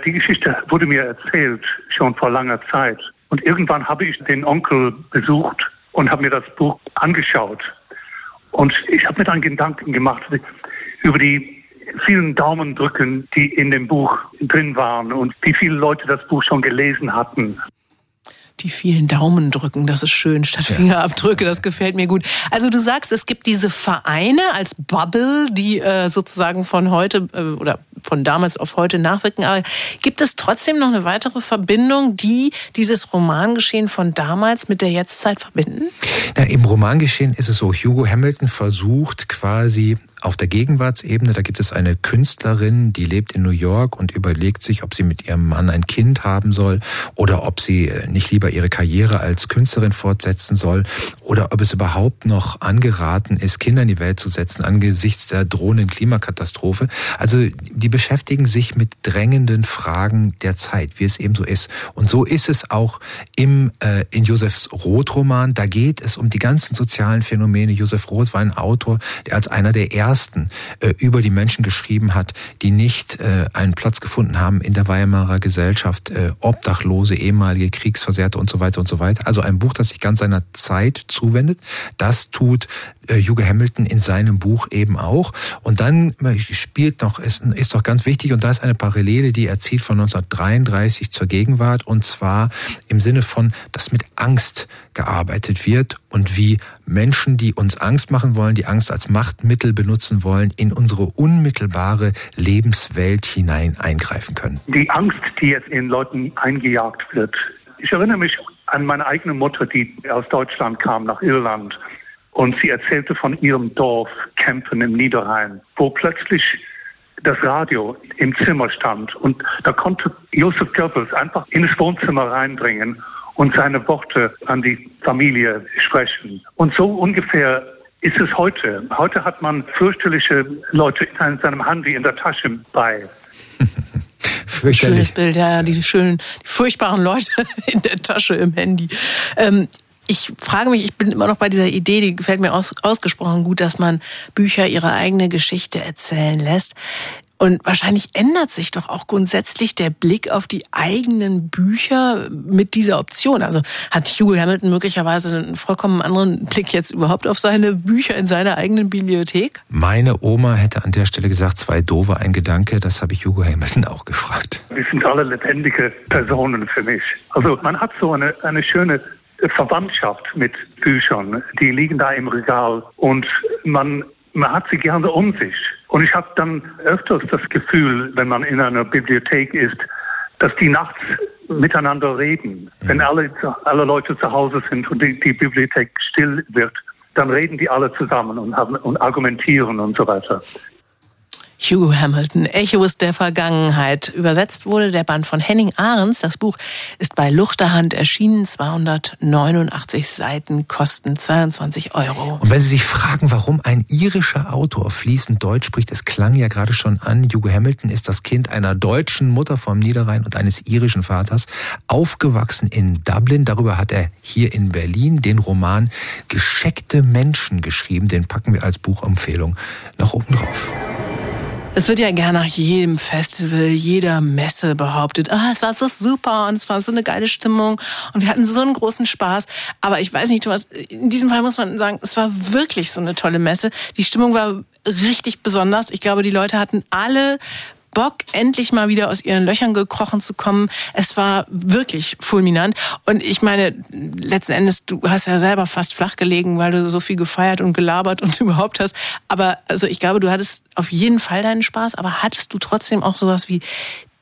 die Geschichte wurde mir erzählt schon vor langer Zeit. Und irgendwann habe ich den Onkel besucht und habe mir das Buch angeschaut. Und ich habe mir dann Gedanken gemacht über die vielen Daumendrücken, die in dem Buch drin waren und wie viele Leute das Buch schon gelesen hatten. Die vielen Daumen drücken, das ist schön, statt Fingerabdrücke, das gefällt mir gut. Also du sagst, es gibt diese Vereine als Bubble, die äh, sozusagen von heute äh, oder von damals auf heute nachwirken. Aber gibt es trotzdem noch eine weitere Verbindung, die dieses Romangeschehen von damals mit der Jetztzeit verbinden? Na, Im Romangeschehen ist es so, Hugo Hamilton versucht quasi auf der Gegenwartsebene, da gibt es eine Künstlerin, die lebt in New York und überlegt sich, ob sie mit ihrem Mann ein Kind haben soll oder ob sie äh, nicht lieber ihre Karriere als Künstlerin fortsetzen soll oder ob es überhaupt noch angeraten ist, Kinder in die Welt zu setzen angesichts der drohenden Klimakatastrophe. Also die beschäftigen sich mit drängenden Fragen der Zeit, wie es eben so ist. Und so ist es auch im, äh, in Josefs Roth-Roman. Da geht es um die ganzen sozialen Phänomene. Josef Roth war ein Autor, der als einer der ersten ersten äh, über die Menschen geschrieben hat, die nicht äh, einen Platz gefunden haben in der Weimarer Gesellschaft, äh, Obdachlose, ehemalige Kriegsversehrte und so weiter und so weiter. Also ein Buch, das sich ganz seiner Zeit zuwendet. Das tut äh, Hugo Hamilton in seinem Buch eben auch. Und dann äh, spielt noch, ist, ist doch ganz wichtig, und da ist eine Parallele, die er zieht von 1933 zur Gegenwart, und zwar im Sinne von, dass mit Angst gearbeitet wird und wie Menschen, die uns Angst machen wollen, die Angst als Machtmittel benutzen wollen, in unsere unmittelbare Lebenswelt hinein eingreifen können. Die Angst, die jetzt in Leuten eingejagt wird. Ich erinnere mich an meine eigene Mutter, die aus Deutschland kam nach Irland und sie erzählte von ihrem Dorf Kempen im Niederrhein, wo plötzlich das Radio im Zimmer stand und da konnte Josef Goebbels einfach ins Wohnzimmer reinbringen und seine Worte an die Familie sprechen. Und so ungefähr ist es heute. Heute hat man fürchterliche Leute in seinem Handy in der Tasche bei. Schönes Bild, ja, die schönen, die furchtbaren Leute in der Tasche im Handy. Ähm, ich frage mich, ich bin immer noch bei dieser Idee, die gefällt mir aus, ausgesprochen gut, dass man Bücher ihre eigene Geschichte erzählen lässt. Und wahrscheinlich ändert sich doch auch grundsätzlich der Blick auf die eigenen Bücher mit dieser Option. Also hat Hugo Hamilton möglicherweise einen vollkommen anderen Blick jetzt überhaupt auf seine Bücher in seiner eigenen Bibliothek? Meine Oma hätte an der Stelle gesagt, zwei Dove, ein Gedanke. Das habe ich Hugo Hamilton auch gefragt. Die sind alle lebendige Personen für mich. Also man hat so eine, eine schöne Verwandtschaft mit Büchern. Die liegen da im Regal und man, man hat sie gerne um sich. Und ich habe dann öfters das Gefühl, wenn man in einer Bibliothek ist, dass die nachts miteinander reden. Mhm. Wenn alle, alle Leute zu Hause sind und die, die Bibliothek still wird, dann reden die alle zusammen und, haben, und argumentieren und so weiter. Hugo Hamilton, Echos der Vergangenheit. Übersetzt wurde der Band von Henning Ahrens. Das Buch ist bei Luchterhand erschienen. 289 Seiten, kosten 22 Euro. Und wenn Sie sich fragen, warum ein irischer Autor fließend Deutsch spricht, es klang ja gerade schon an, Hugo Hamilton ist das Kind einer deutschen Mutter vom Niederrhein und eines irischen Vaters, aufgewachsen in Dublin. Darüber hat er hier in Berlin den Roman Gescheckte Menschen geschrieben. Den packen wir als Buchempfehlung noch oben drauf. Es wird ja gerne nach jedem Festival, jeder Messe behauptet, ah, es war so super und es war so eine geile Stimmung und wir hatten so einen großen Spaß. Aber ich weiß nicht, Thomas, in diesem Fall muss man sagen, es war wirklich so eine tolle Messe. Die Stimmung war richtig besonders. Ich glaube, die Leute hatten alle Bock, endlich mal wieder aus ihren Löchern gekrochen zu kommen. Es war wirklich fulminant. Und ich meine, letzten Endes, du hast ja selber fast flach gelegen, weil du so viel gefeiert und gelabert und überhaupt hast. Aber also ich glaube, du hattest auf jeden Fall deinen Spaß, aber hattest du trotzdem auch sowas wie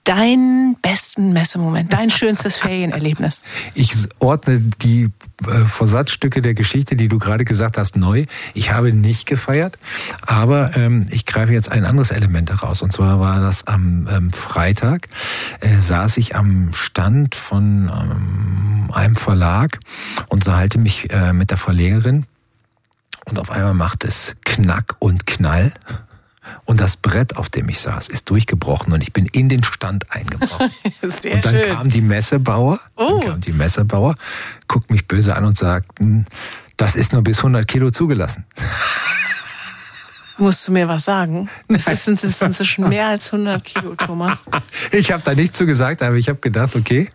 deinen besten Messemoment, dein schönstes Ferienerlebnis? Ich ordne die äh, Versatzstücke der Geschichte, die du gerade gesagt hast, neu. Ich habe nicht gefeiert, aber ähm, ich greife jetzt ein anderes Element heraus. Und zwar war das am ähm, Freitag, äh, saß ich am Stand von ähm, einem Verlag und unterhalte mich äh, mit der Verlegerin. Und auf einmal macht es Knack und Knall. Und das Brett, auf dem ich saß, ist durchgebrochen und ich bin in den Stand eingebrochen. Sehr und dann schön. kam die Messebauer, oh. dann kam die Messebauer, guckt mich böse an und sagt, hm, das ist nur bis 100 Kilo zugelassen. Musst du mir was sagen? Es sind, inzwischen mehr als 100 Kilo, Thomas. Ich habe da nichts zu gesagt, aber ich habe gedacht, okay,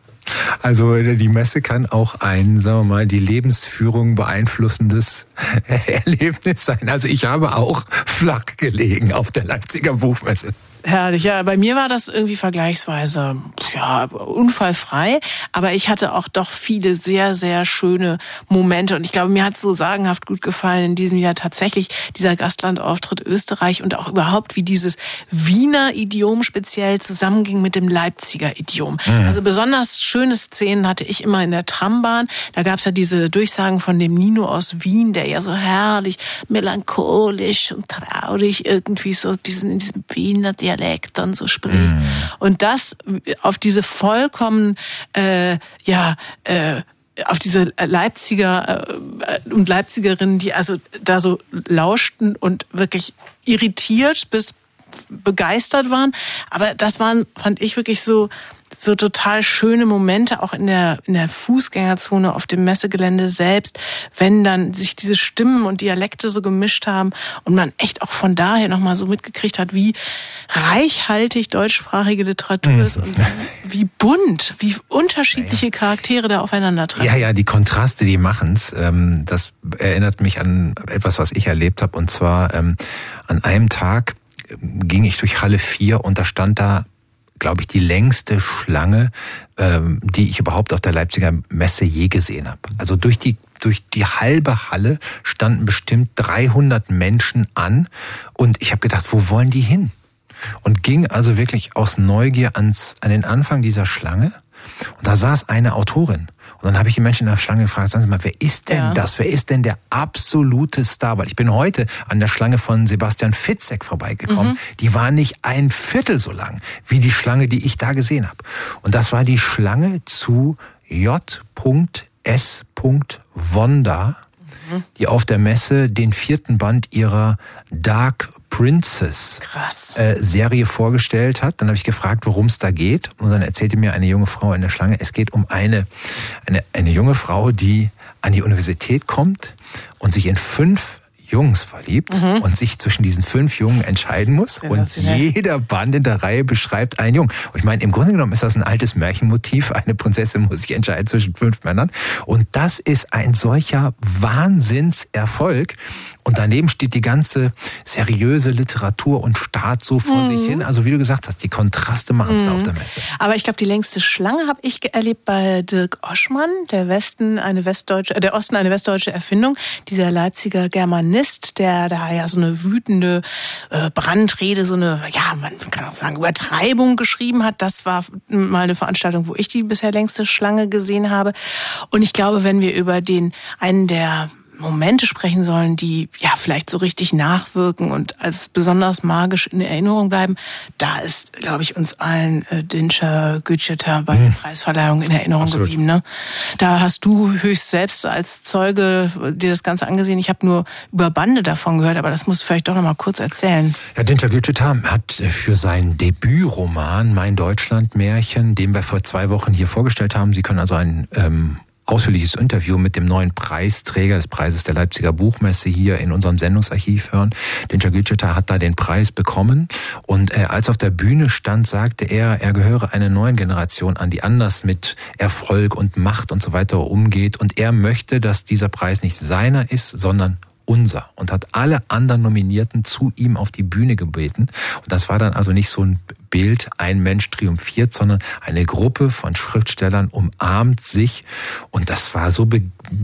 also die Messe kann auch ein, sagen wir mal, die Lebensführung beeinflussendes Erlebnis sein. Also ich habe auch flach gelegen auf der Leipziger Buchmesse. Herrlich, ja. Bei mir war das irgendwie vergleichsweise ja unfallfrei, aber ich hatte auch doch viele sehr, sehr schöne Momente und ich glaube, mir hat so sagenhaft gut gefallen in diesem Jahr tatsächlich dieser Gastlandauftritt Österreich und auch überhaupt, wie dieses Wiener Idiom speziell zusammenging mit dem Leipziger Idiom. Mhm. Also besonders schöne Szenen hatte ich immer in der Trambahn. Da gab es ja diese Durchsagen von dem Nino aus Wien, der ja so herrlich melancholisch und traurig irgendwie so diesen in diesem Wiener Dialekt Dialekt dann so spricht. Mm. Und das auf diese vollkommen, äh, ja, äh, auf diese Leipziger äh, und Leipzigerinnen, die also da so lauschten und wirklich irritiert bis begeistert waren. Aber das waren, fand ich wirklich so so total schöne Momente auch in der in der Fußgängerzone auf dem Messegelände selbst, wenn dann sich diese Stimmen und Dialekte so gemischt haben und man echt auch von daher noch mal so mitgekriegt hat, wie reichhaltig deutschsprachige Literatur mhm. ist und wie, wie, bunt, wie unterschiedliche Charaktere da aufeinandertreffen. Ja, ja, die Kontraste, die machen's. Ähm, das erinnert mich an etwas, was ich erlebt habe und zwar ähm, an einem Tag ging ich durch Halle 4 und da stand da glaube ich, die längste Schlange, ähm, die ich überhaupt auf der Leipziger Messe je gesehen habe. Also durch die durch die halbe Halle standen bestimmt 300 Menschen an und ich habe gedacht, wo wollen die hin? Und ging also wirklich aus Neugier ans, an den Anfang dieser Schlange und da saß eine Autorin und dann habe ich die Menschen in der Schlange gefragt, sagen Sie mal, wer ist denn ja. das? Wer ist denn der absolute Star? Weil ich bin heute an der Schlange von Sebastian Fitzek vorbeigekommen. Mhm. Die war nicht ein Viertel so lang wie die Schlange, die ich da gesehen habe. Und das war die Schlange zu J.S. Wanda, mhm. die auf der Messe den vierten Band ihrer Dark Princess äh, Serie vorgestellt hat. Dann habe ich gefragt, worum es da geht. Und dann erzählte mir eine junge Frau in der Schlange, es geht um eine, eine, eine junge Frau, die an die Universität kommt und sich in fünf Jungs verliebt mhm. und sich zwischen diesen fünf Jungen entscheiden muss. Ja, und jeder Band in der Reihe beschreibt einen Jungen. Und ich meine, im Grunde genommen ist das ein altes Märchenmotiv. Eine Prinzessin muss sich entscheiden zwischen fünf Männern. Und das ist ein solcher Wahnsinnserfolg. Und daneben steht die ganze seriöse Literatur und Staat so vor mhm. sich hin. Also wie du gesagt hast, die Kontraste machen es mhm. da auf der Messe. Aber ich glaube, die längste Schlange habe ich erlebt bei Dirk Oschmann, der Westen eine westdeutsche, äh, der Osten eine westdeutsche Erfindung, dieser Leipziger Germanist, der da ja so eine wütende äh, Brandrede, so eine, ja, man kann auch sagen, Übertreibung geschrieben hat. Das war mal eine Veranstaltung, wo ich die bisher längste Schlange gesehen habe. Und ich glaube, wenn wir über den einen der Momente sprechen sollen, die ja vielleicht so richtig nachwirken und als besonders magisch in Erinnerung bleiben, da ist, glaube ich, uns allen äh, Dinscher Gütscheter bei der mhm. Preisverleihung in Erinnerung Absolut. geblieben. Ne? Da hast du höchst selbst als Zeuge dir das Ganze angesehen. Ich habe nur über Bande davon gehört, aber das musst du vielleicht doch noch mal kurz erzählen. Ja, Dinscher Gütscheter hat für sein Debütroman Mein Deutschland-Märchen, den wir vor zwei Wochen hier vorgestellt haben, Sie können also ein ähm, ausführliches Interview mit dem neuen Preisträger des Preises der Leipziger Buchmesse hier in unserem Sendungsarchiv hören. Den Jagilcheta hat da den Preis bekommen und äh, als auf der Bühne stand, sagte er, er gehöre einer neuen Generation an, die anders mit Erfolg und Macht und so weiter umgeht und er möchte, dass dieser Preis nicht seiner ist, sondern unser und hat alle anderen Nominierten zu ihm auf die Bühne gebeten. Und das war dann also nicht so ein Bild, ein Mensch triumphiert, sondern eine Gruppe von Schriftstellern umarmt sich. Und das war so, be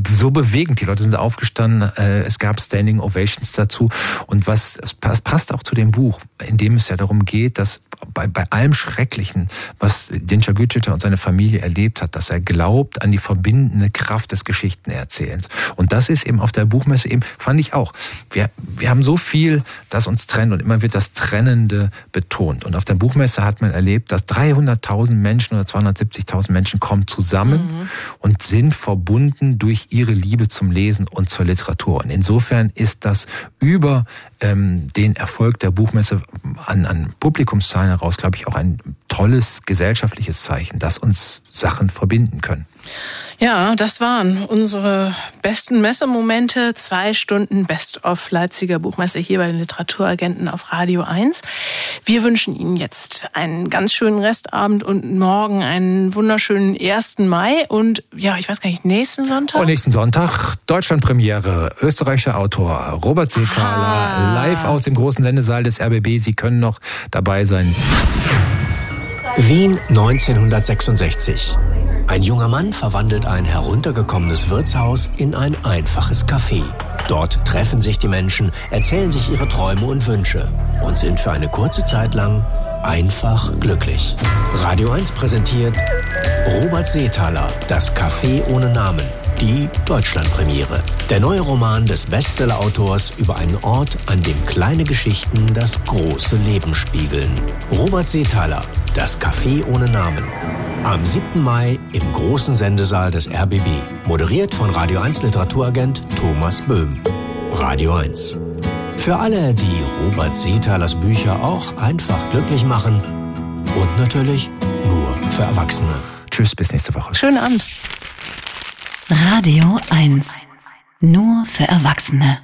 so bewegend. Die Leute sind aufgestanden, äh, es gab Standing Ovations dazu. Und was, passt auch zu dem Buch, in dem es ja darum geht, dass bei, bei allem Schrecklichen, was Dinscher Gütschiter und seine Familie erlebt hat, dass er glaubt an die verbindende Kraft des Geschichtenerzählens. Und das ist eben auf der Buchmesse eben, fand ich auch. Wir, wir haben so viel, das uns trennt und immer wird das Trennende betont. Und auf der Buchmesse hat man erlebt, dass 300.000 Menschen oder 270.000 Menschen kommen zusammen mhm. und sind verbunden durch ihre Liebe zum Lesen und zur Literatur. Und insofern ist das über ähm, den Erfolg der Buchmesse an, an Publikumszahlen heraus, glaube ich, auch ein tolles gesellschaftliches Zeichen, das uns Sachen verbinden können. Ja, das waren unsere besten Messemomente. Zwei Stunden Best of Leipziger Buchmesse hier bei den Literaturagenten auf Radio 1. Wir wünschen Ihnen jetzt einen ganz schönen Restabend und morgen einen wunderschönen 1. Mai und ja, ich weiß gar nicht, nächsten Sonntag? Und nächsten Sonntag Deutschlandpremiere. Österreichischer Autor Robert Seethaler ah. live aus dem großen Sendesaal des RBB. Sie können noch dabei sein. Wien 1966. Ein junger Mann verwandelt ein heruntergekommenes Wirtshaus in ein einfaches Café. Dort treffen sich die Menschen, erzählen sich ihre Träume und Wünsche und sind für eine kurze Zeit lang einfach glücklich. Radio 1 präsentiert Robert Seethaler, Das Café ohne Namen die Deutschlandpremiere. Der neue Roman des Bestseller-Autors über einen Ort, an dem kleine Geschichten das große Leben spiegeln. Robert Seethaler, Das Café ohne Namen. Am 7. Mai im großen Sendesaal des RBB. Moderiert von Radio 1 Literaturagent Thomas Böhm. Radio 1. Für alle, die Robert Seethalers Bücher auch einfach glücklich machen. Und natürlich nur für Erwachsene. Tschüss, bis nächste Woche. Schönen Abend. Radio 1. Nur für Erwachsene.